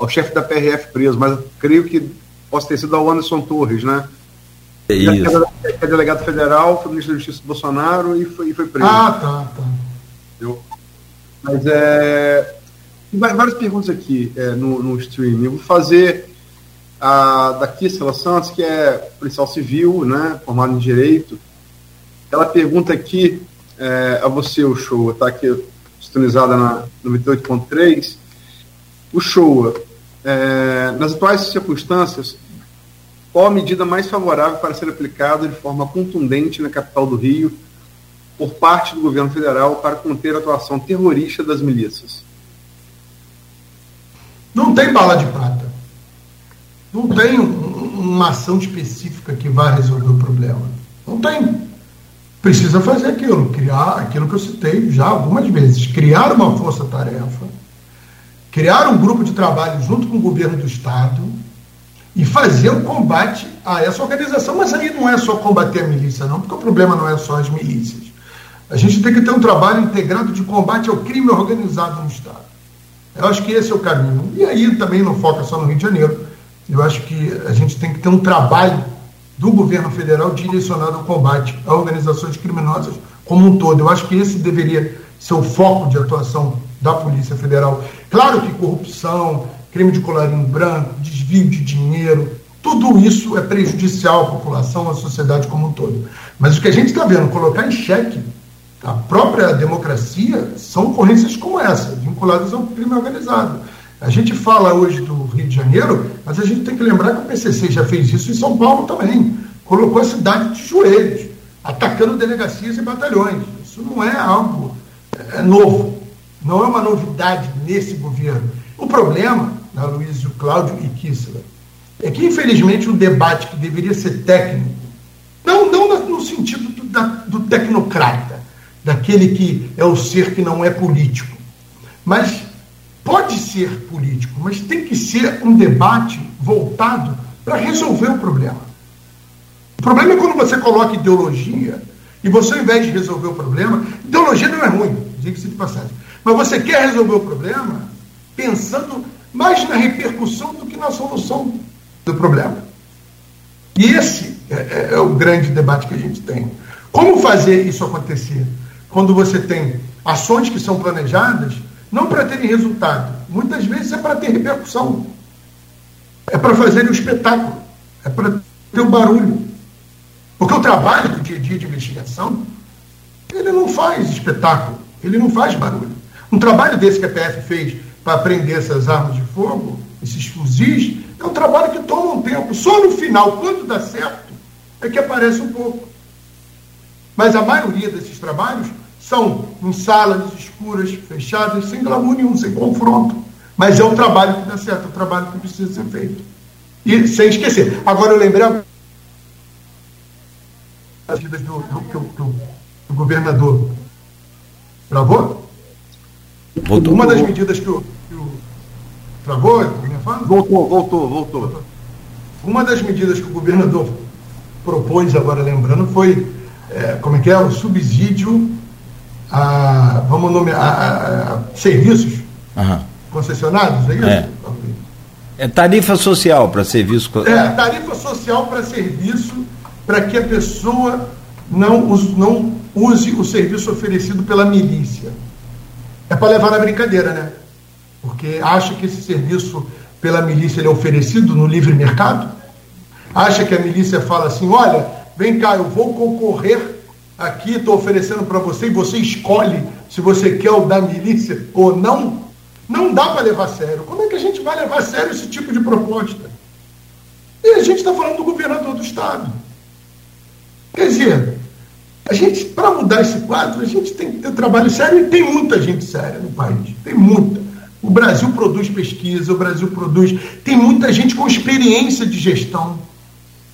ao chefe da PRF preso, mas creio que possa ter sido ao Anderson Torres, né? É isso. Que é delegado federal, foi ministro da Justiça do Bolsonaro e foi, e foi preso. Ah, tá, tá. Eu, mas é. Tem várias perguntas aqui é, no, no stream. Eu vou fazer a daqui a Cela Santos, que é policial civil, né, formado em Direito. Ela pergunta aqui é, a você, o Show, está aqui sintonizada na 98.3. O Show, é, nas atuais circunstâncias, qual a medida mais favorável para ser aplicada de forma contundente na capital do Rio por parte do governo federal para conter a atuação terrorista das milícias? Não tem bala de prata. Não tem um, uma ação específica que vá resolver o problema. Não tem. Precisa fazer aquilo, criar aquilo que eu citei já algumas vezes, criar uma força-tarefa, criar um grupo de trabalho junto com o governo do Estado, e fazer o combate a essa organização. Mas aí não é só combater a milícia, não, porque o problema não é só as milícias. A gente tem que ter um trabalho integrado de combate ao crime organizado no Estado. Eu acho que esse é o caminho. E aí também não foca só no Rio de Janeiro. Eu acho que a gente tem que ter um trabalho do governo federal direcionado ao combate a organizações criminosas como um todo. Eu acho que esse deveria ser o foco de atuação da Polícia Federal. Claro que corrupção, crime de colarinho branco, desvio de dinheiro, tudo isso é prejudicial à população, à sociedade como um todo. Mas o que a gente está vendo, colocar em xeque a própria democracia, são ocorrências como essa, vinculadas ao crime organizado. A gente fala hoje do Rio de Janeiro, mas a gente tem que lembrar que o PCC já fez isso em São Paulo também. Colocou a cidade de joelhos, atacando delegacias e batalhões. Isso não é algo é, novo, não é uma novidade nesse governo. O problema na Luísio Cláudio e Kissler, é que, infelizmente, o debate que deveria ser técnico, não, não no sentido do, da, do tecnocrata, daquele que é o ser que não é político, mas pode ser político, mas tem que ser um debate voltado para resolver o problema. O problema é quando você coloca ideologia e você, ao invés de resolver o problema, ideologia não é ruim, diga-se de passagem, mas você quer resolver o problema pensando mais na repercussão do que na solução do problema. E esse é, é, é, o grande debate que a gente tem. Como fazer isso acontecer? Quando você tem ações que são planejadas, não para terem resultado, muitas vezes é para ter repercussão, é para fazer o espetáculo, é para ter o barulho. Porque o trabalho do dia a dia de investigação ele não faz espetáculo, ele não faz barulho. Um trabalho desse que a PF fez para aprender essas armas de fogo, esses fuzis, é um trabalho que toma um tempo. Só no final, quando dá certo, é que aparece um pouco. Mas a maioria desses trabalhos são em salas escuras, fechadas, sem glamour nenhum, sem confronto. Mas é um trabalho que dá certo, é um trabalho que precisa ser feito. E sem esquecer. Agora eu lembrei as medidas do, do, do, do, do governador. Travou? Voltou. Uma das medidas que o. Que o travou? Voltou, voltou, voltou. Uma das medidas que o governador propôs, agora lembrando, foi é, como é que é? O subsídio a, vamos nomear, a, a serviços uhum. concessionados, é isso? É. É tarifa social para serviço. É, tarifa social para serviço, para que a pessoa não, use, não use o serviço oferecido pela milícia. É para levar na brincadeira, né? Porque acha que esse serviço pela milícia é oferecido no livre mercado? Acha que a milícia fala assim: olha, vem cá, eu vou concorrer aqui, estou oferecendo para você e você escolhe se você quer o da milícia ou não? Não dá para levar a sério. Como é que a gente vai levar a sério esse tipo de proposta? E a gente está falando do governador do Estado. Quer dizer, a gente, para mudar esse quadro, a gente tem que ter trabalho sério e tem muita gente séria no país. Tem muita. O Brasil produz pesquisa, o Brasil produz. Tem muita gente com experiência de gestão.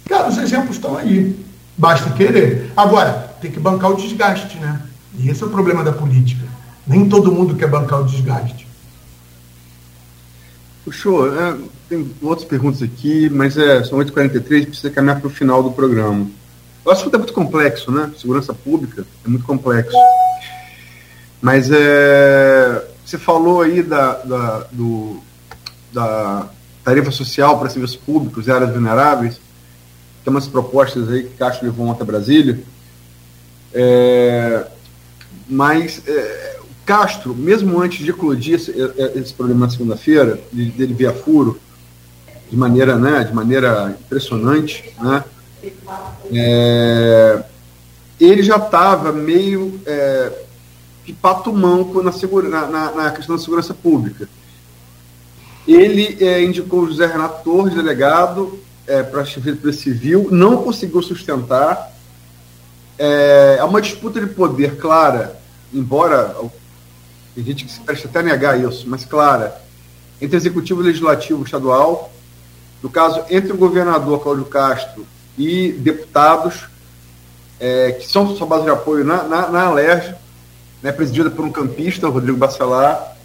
Cara, os exemplos estão aí. Basta querer. Agora, tem que bancar o desgaste, né? E esse é o problema da política. Nem todo mundo quer bancar o desgaste. Puxou, é, tem outras perguntas aqui, mas é, são 8h43, precisa caminhar para o final do programa. O assunto é muito complexo, né? Segurança pública é muito complexo. Mas é, você falou aí da, da, do, da tarifa social para serviços públicos e áreas vulneráveis, tem umas propostas aí que Castro levou ontem a Brasília. É, mas é, Castro, mesmo antes de eclodir esse, esse problema na segunda-feira, dele via furo, de maneira, né, de maneira impressionante, né, é, ele já estava meio é, de pato manco na, segura, na, na, na, questão da segurança pública. Ele é, indicou o José Renato Torres, delegado, é, para a Polícia Civil, não conseguiu sustentar. É, uma disputa de poder clara, embora tem gente que se presta até a negar isso, mas clara, entre executivo e legislativo estadual, no caso, entre o governador Cláudio Castro e deputados, é, que são sua base de apoio na, na, na Alerj, né, presidida por um campista, Rodrigo Bacelar,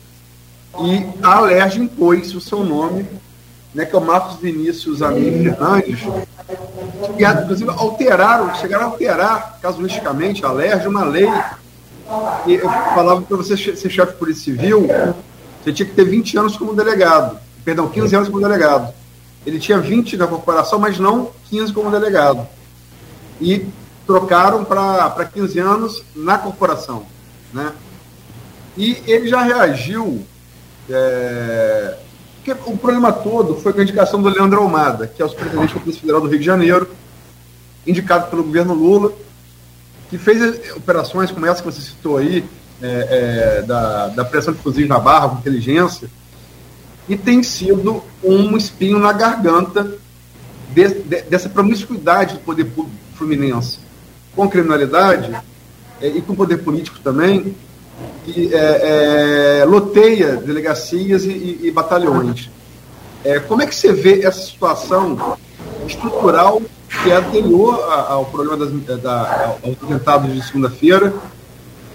e a Alerj impôs o seu nome, né, que é o Marcos Vinícius Amin Fernandes, que inclusive alteraram, chegaram a alterar, casuisticamente, a Alerj, uma lei e eu falava para você ser chefe de polícia civil, você tinha que ter 20 anos como delegado. Perdão, 15 anos como delegado. Ele tinha 20 na corporação, mas não 15 como delegado. E trocaram para 15 anos na corporação. Né? E ele já reagiu. É, o problema todo foi com a indicação do Leandro Almada, que é o superintendente da Polícia Federal do Rio de Janeiro, indicado pelo governo Lula, que fez operações como essa que você citou aí, é, é, da, da pressão de fuzis na barra com inteligência, e tem sido um espinho na garganta de, de, dessa promiscuidade do poder público fluminense com criminalidade é, e com poder político também, que é, loteia delegacias e, e, e batalhões. como é que você vê essa situação estrutural que é anterior ao problema das, da, aos atentados de segunda-feira.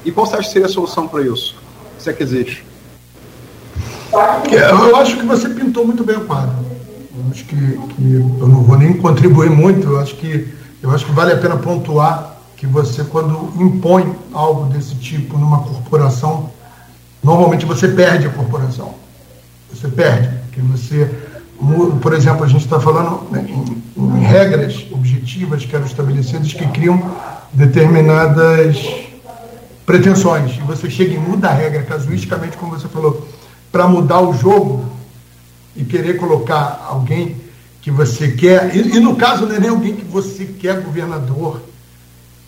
E qual você acha que seria a solução para isso? Se é que existe. Eu acho que você pintou muito bem o quadro. Eu acho que, que, eu não vou nem contribuir muito. Eu acho que eu acho que vale a pena pontuar que você quando impõe algo desse tipo numa corporação, normalmente você perde a corporação. Você perde, porque você por exemplo, a gente está falando né, em, em, regras objetivas que eram estabelecidas que criam determinadas pretensões. E você chega e muda a regra, casuisticamente, como você falou, para mudar o jogo e querer colocar alguém que você quer, e, e, no caso não é nem alguém que você quer governador,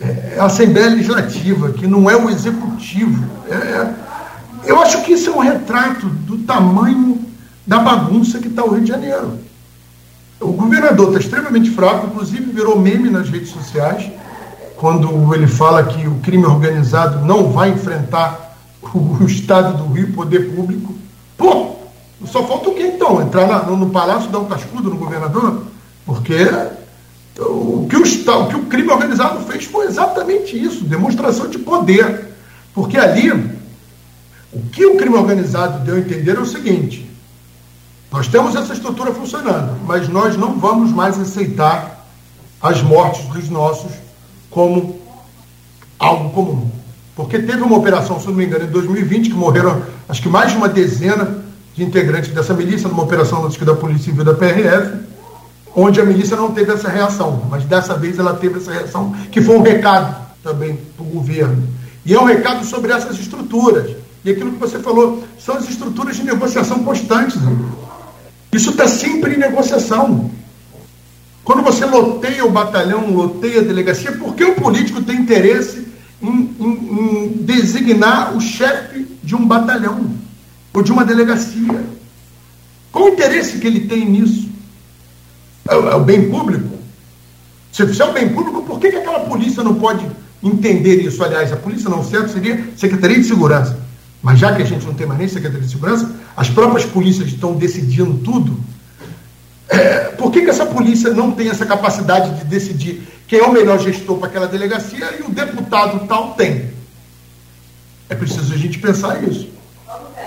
é, a Assembleia Legislativa, que não é o Executivo. É, eu acho que isso é um retrato do tamanho da bagunça que está o Rio de Janeiro. O governador está extremamente fraco, inclusive virou meme nas redes sociais, quando ele fala que o crime organizado não vai enfrentar o, Estado do Rio, poder público. Pô, só falta o quê então? Entrar na, no, no Palácio dar um cascudo no governador? Porque o que o, o que o crime organizado fez foi exatamente isso demonstração de poder. Porque ali, o que o crime organizado deu a entender é o seguinte: nós temos essa estrutura funcionando, mas nós não vamos mais aceitar as mortes dos nossos como algo comum. Porque teve uma operação, se não me engano, em 2020, que morreram acho que mais de uma dezena de integrantes dessa milícia, numa operação da Polícia Civil da PRF, onde a milícia não teve essa reação, mas dessa vez ela teve essa reação, que foi um recado também para o governo. E é um recado sobre essas estruturas. E aquilo que você falou, são as estruturas de negociação constantes. Isso está sempre em negociação. Quando você loteia o batalhão, loteia a delegacia, por que o político tem interesse em, em, em designar o chefe de um batalhão ou de uma delegacia? Qual o interesse que ele tem nisso? É, é o bem público? Se é o bem público, por que, que aquela polícia não pode entender isso? Aliás, a polícia não certo seria Secretaria de Segurança. Mas já que a gente não tem mais nem Secretaria de Segurança, as próprias polícias estão decidindo tudo. É, por que, que essa polícia não tem essa capacidade de decidir quem é o melhor gestor para aquela delegacia e o deputado tal tem? É preciso a gente pensar isso.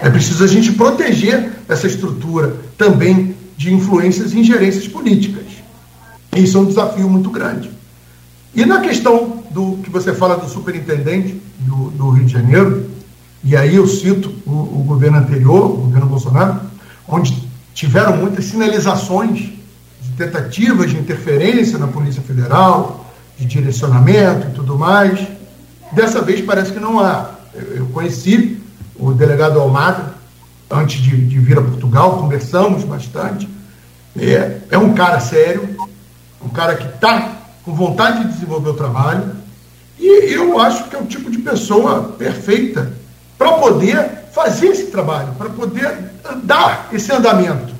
É preciso a gente proteger essa estrutura também de influências e ingerências políticas. Isso é um desafio muito grande. E na questão do que você fala do superintendente do, do Rio de Janeiro, e aí eu cito o, o governo anterior, o governo Bolsonaro, onde tiveram muitas sinalizações de tentativas de interferência na Polícia Federal, de direcionamento e tudo mais. Dessa vez parece que não há. Eu conheci o delegado Almada antes de, de vir a Portugal, conversamos bastante. É, é um cara sério, um cara que está com vontade de desenvolver o trabalho. E eu acho que é o tipo de pessoa perfeita para poder fazer esse trabalho, para poder dar esse andamento,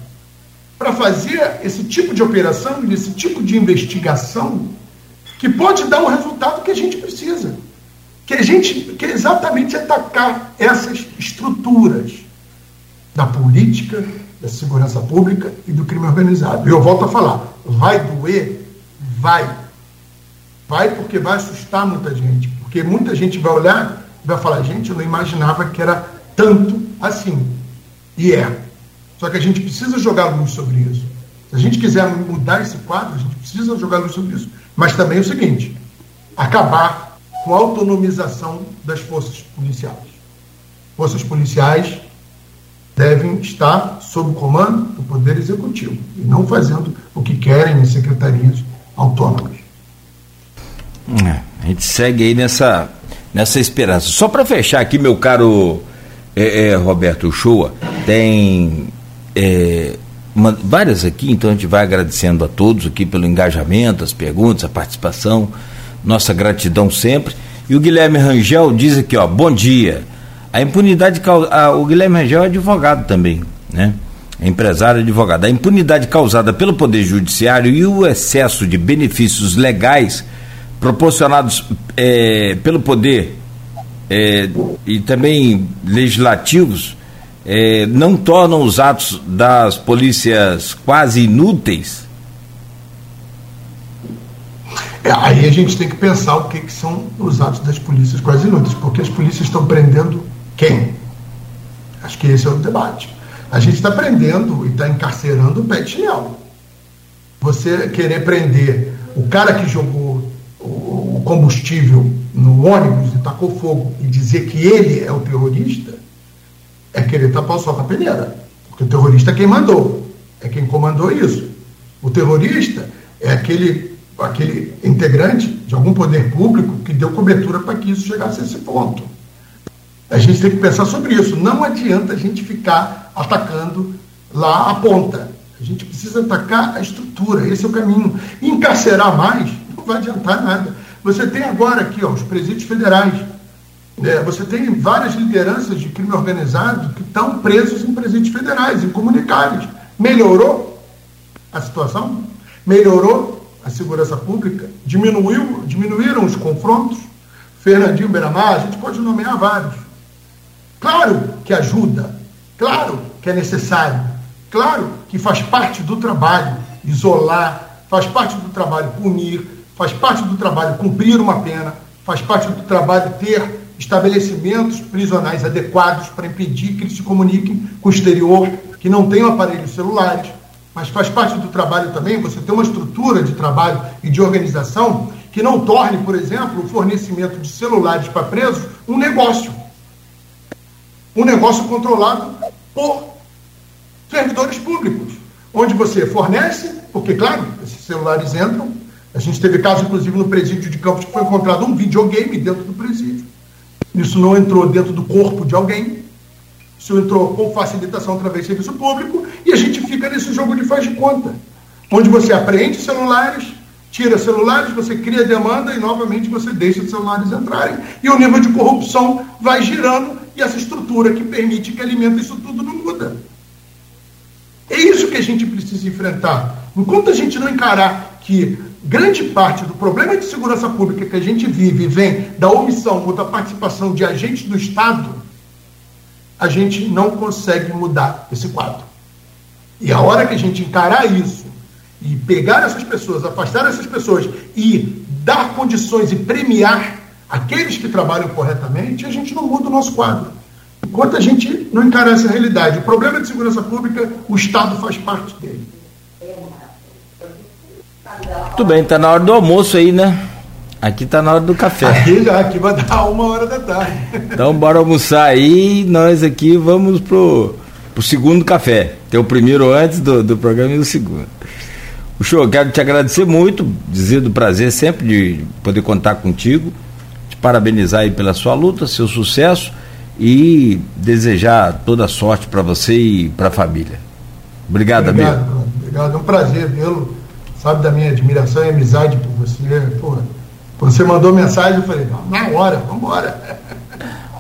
para fazer esse tipo de operação, esse tipo de investigação que pode dar o resultado que a gente precisa. Que a gente quer exatamente atacar essas estruturas da política, da segurança pública e do crime organizado. E eu volto a falar, vai doer? Vai. Vai porque vai assustar muita gente. Porque muita gente vai olhar vai falar, gente, eu não imaginava que era tanto assim. E é. Só que a gente precisa jogar luz sobre isso. Se a gente quiser mudar esse quadro, a gente precisa jogar luz sobre isso. Mas também é o seguinte: acabar com a autonomização das forças policiais. Forças policiais devem estar sob o comando do Poder Executivo e não fazendo o que querem em secretarias autônomas. É, a gente segue aí nessa nessa esperança. Só para fechar aqui, meu caro é, é, Roberto Shoa, tem é, uma, várias aqui, então a gente vai agradecendo a todos aqui pelo engajamento, as perguntas, a participação, nossa gratidão sempre. E o Guilherme Rangel diz aqui, ó, bom dia. A impunidade, ah, o Guilherme Rangel é advogado também, né? É empresário advogado. A impunidade causada pelo Poder Judiciário e o excesso de benefícios legais proporcionados é, pelo poder é, e também legislativos é, não tornam os atos das polícias quase inúteis? É, aí a gente tem que pensar o que, que são os atos das polícias quase inúteis, porque as polícias estão prendendo quem? Acho que esse é o debate. A gente está prendendo e está encarcerando o de chinelo. Você querer prender o cara que jogou o combustível no ônibus e tacou fogo e dizer que ele é o terrorista, é querer tapar o sol com a peneira. Porque o terrorista é quem mandou, é quem comandou isso. O terrorista é aquele, aquele integrante de algum poder público que deu cobertura para que isso chegasse a esse ponto. A gente tem que pensar sobre isso. Não adianta a gente ficar atacando lá a ponta. A gente precisa atacar a estrutura, esse é o caminho. Encarcerar mais não vai adiantar nada. Você tem agora aqui ó, os presídios federais. É, você tem várias lideranças de crime organizado que estão presos em presídios federais, incomunicáveis. Melhorou a situação? Melhorou a segurança pública? Diminuiu, diminuíram os confrontos? Fernandinho Beiramar, a gente pode nomear vários. Claro que ajuda, claro que é necessário, claro que faz parte do trabalho isolar, faz parte do trabalho punir, faz parte do trabalho cumprir uma pena, faz parte do trabalho ter estabelecimentos prisionais adequados para impedir que eles se comuniquem com o exterior, que não tenham aparelhos celulares, mas faz parte do trabalho também você ter uma estrutura de trabalho e de organização que não torne, por exemplo, o fornecimento de celulares para presos um negócio. Um negócio controlado por servidores públicos, onde você fornece, porque, claro, esses celulares entram. A gente teve caso, inclusive, no presídio de Campos, que foi encontrado um videogame dentro do presídio. Isso não entrou dentro do corpo de alguém. Isso entrou com facilitação através do serviço público e a gente fica nesse jogo de faz de conta, onde você apreende celulares, tira celulares, você cria demanda e novamente você deixa os celulares entrarem. E o nível de corrupção vai girando e essa estrutura que permite que alimenta isso tudo não muda. É isso que a gente precisa enfrentar. Enquanto a gente não encarar que grande parte do problema de segurança pública que a gente vive vem da omissão ou da participação de agentes do Estado, a gente não consegue mudar esse quadro. E a hora que a gente encarar isso e pegar essas pessoas, afastar essas pessoas e dar condições e premiar aqueles que trabalham corretamente, a gente não muda o nosso quadro. Enquanto a gente não encarar essa realidade, o problema de segurança pública, o Estado faz parte dele. Muito bem, tá na hora do almoço aí, né? Aqui tá na hora do café. Aqui já, aqui vai dar uma hora da tarde. Então bora almoçar aí nós aqui vamos pro, pro segundo café. Tem o primeiro antes do, do programa e o segundo. O show, quero te agradecer muito, dizer do prazer sempre de poder contar contigo, te parabenizar aí pela sua luta, seu sucesso e desejar toda a sorte para você e para a família. Obrigado, obrigado amigo. Obrigado, é um prazer vê-lo sabe da minha admiração e amizade por você. Pô, você mandou mensagem, eu falei, na hora, vamos embora.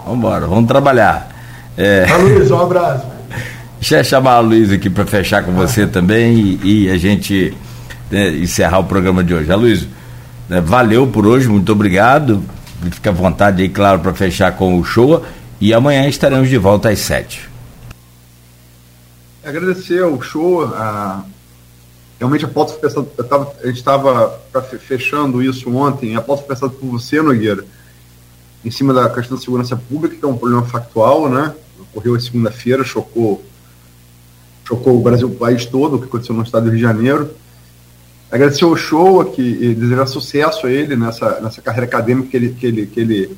Vamos embora, vamos trabalhar. É... Tá, Luiz, um abraço. Deixa eu chamar a Luiz aqui para fechar com você também e, e a gente né, encerrar o programa de hoje. A Luiz, né, valeu por hoje, muito obrigado. Fica à vontade aí, claro, para fechar com o show. E amanhã estaremos de volta às sete. Agradecer ao show, a realmente a pauta foi tava, a gente estava fechando isso ontem, a pauta foi por você, Nogueira, em cima da questão da segurança pública, que é um problema factual, né? Ocorreu segunda-feira, chocou, chocou o Brasil, o país todo, o que aconteceu no estado do Rio de Janeiro. Agradecer ao show aqui e desejar sucesso a ele nessa, nessa carreira acadêmica que ele, que ele, que ele,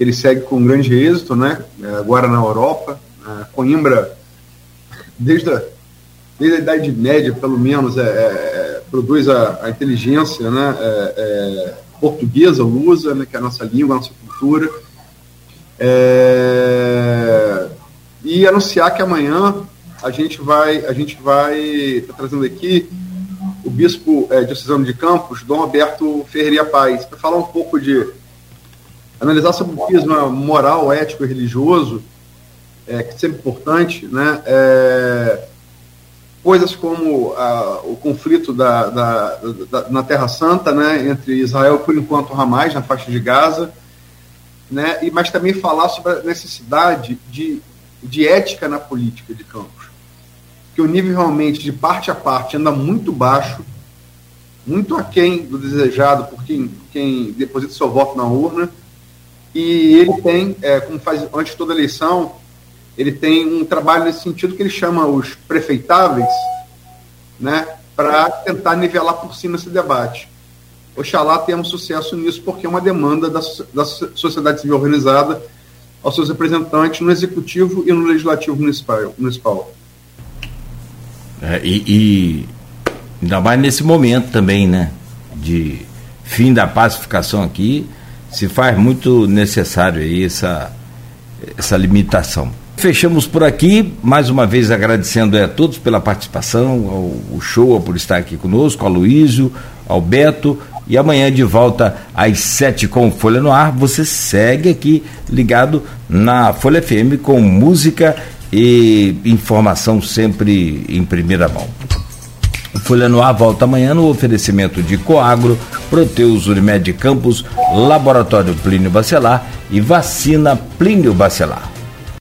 ele segue com grande êxito, né? É, agora na Europa. É, Coimbra, desde a desde a Idade Média, pelo menos, é, é, é, produz a, a, inteligência né, é, é, portuguesa, lusa, né, que é a nossa língua, a nossa cultura. e anunciar que amanhã a gente vai a gente vai tá trazendo aqui o bispo é, diocesano de Campos, Dom Alberto Ferreira Paz, para falar um pouco de analisar sobre o prisma moral, ético e religioso, é, que é sempre importante, né? É, coisas como ah, o conflito da, da, da, na Terra Santa, né, entre Israel, por enquanto, Hamas, na faixa de Gaza, né, e, mas também falar sobre a necessidade de, de ética na política de campos. Que o nível realmente de parte a parte anda muito baixo, muito aquém do desejado por quem, quem deposita seu voto na urna, e ele tem, é, como faz antes de toda eleição, ele tem um trabalho nesse sentido que ele chama os prefeitáveis, né, para tentar nivelar por cima esse debate. Oxalá tenhamos sucesso nisso, porque é uma demanda da, da sociedade civil organizada aos seus representantes no executivo e no legislativo municipal. municipal. É, e, e ainda mais nesse momento também, né, de fim da pacificação aqui, se faz muito necessário aí essa, essa limitação. Fechamos por aqui, mais uma vez agradecendo a todos pela participação, ao, ao show, por estar aqui conosco, ao Luísio, ao Beto e amanhã de volta às 7 com Folha no Ar. Você segue aqui ligado na Folha FM com música e informação sempre em primeira mão. Folha no Ar volta amanhã no oferecimento de Coagro, Proteus Unimed Campos, Laboratório Plínio Bacelar e Vacina Plínio Bacelar.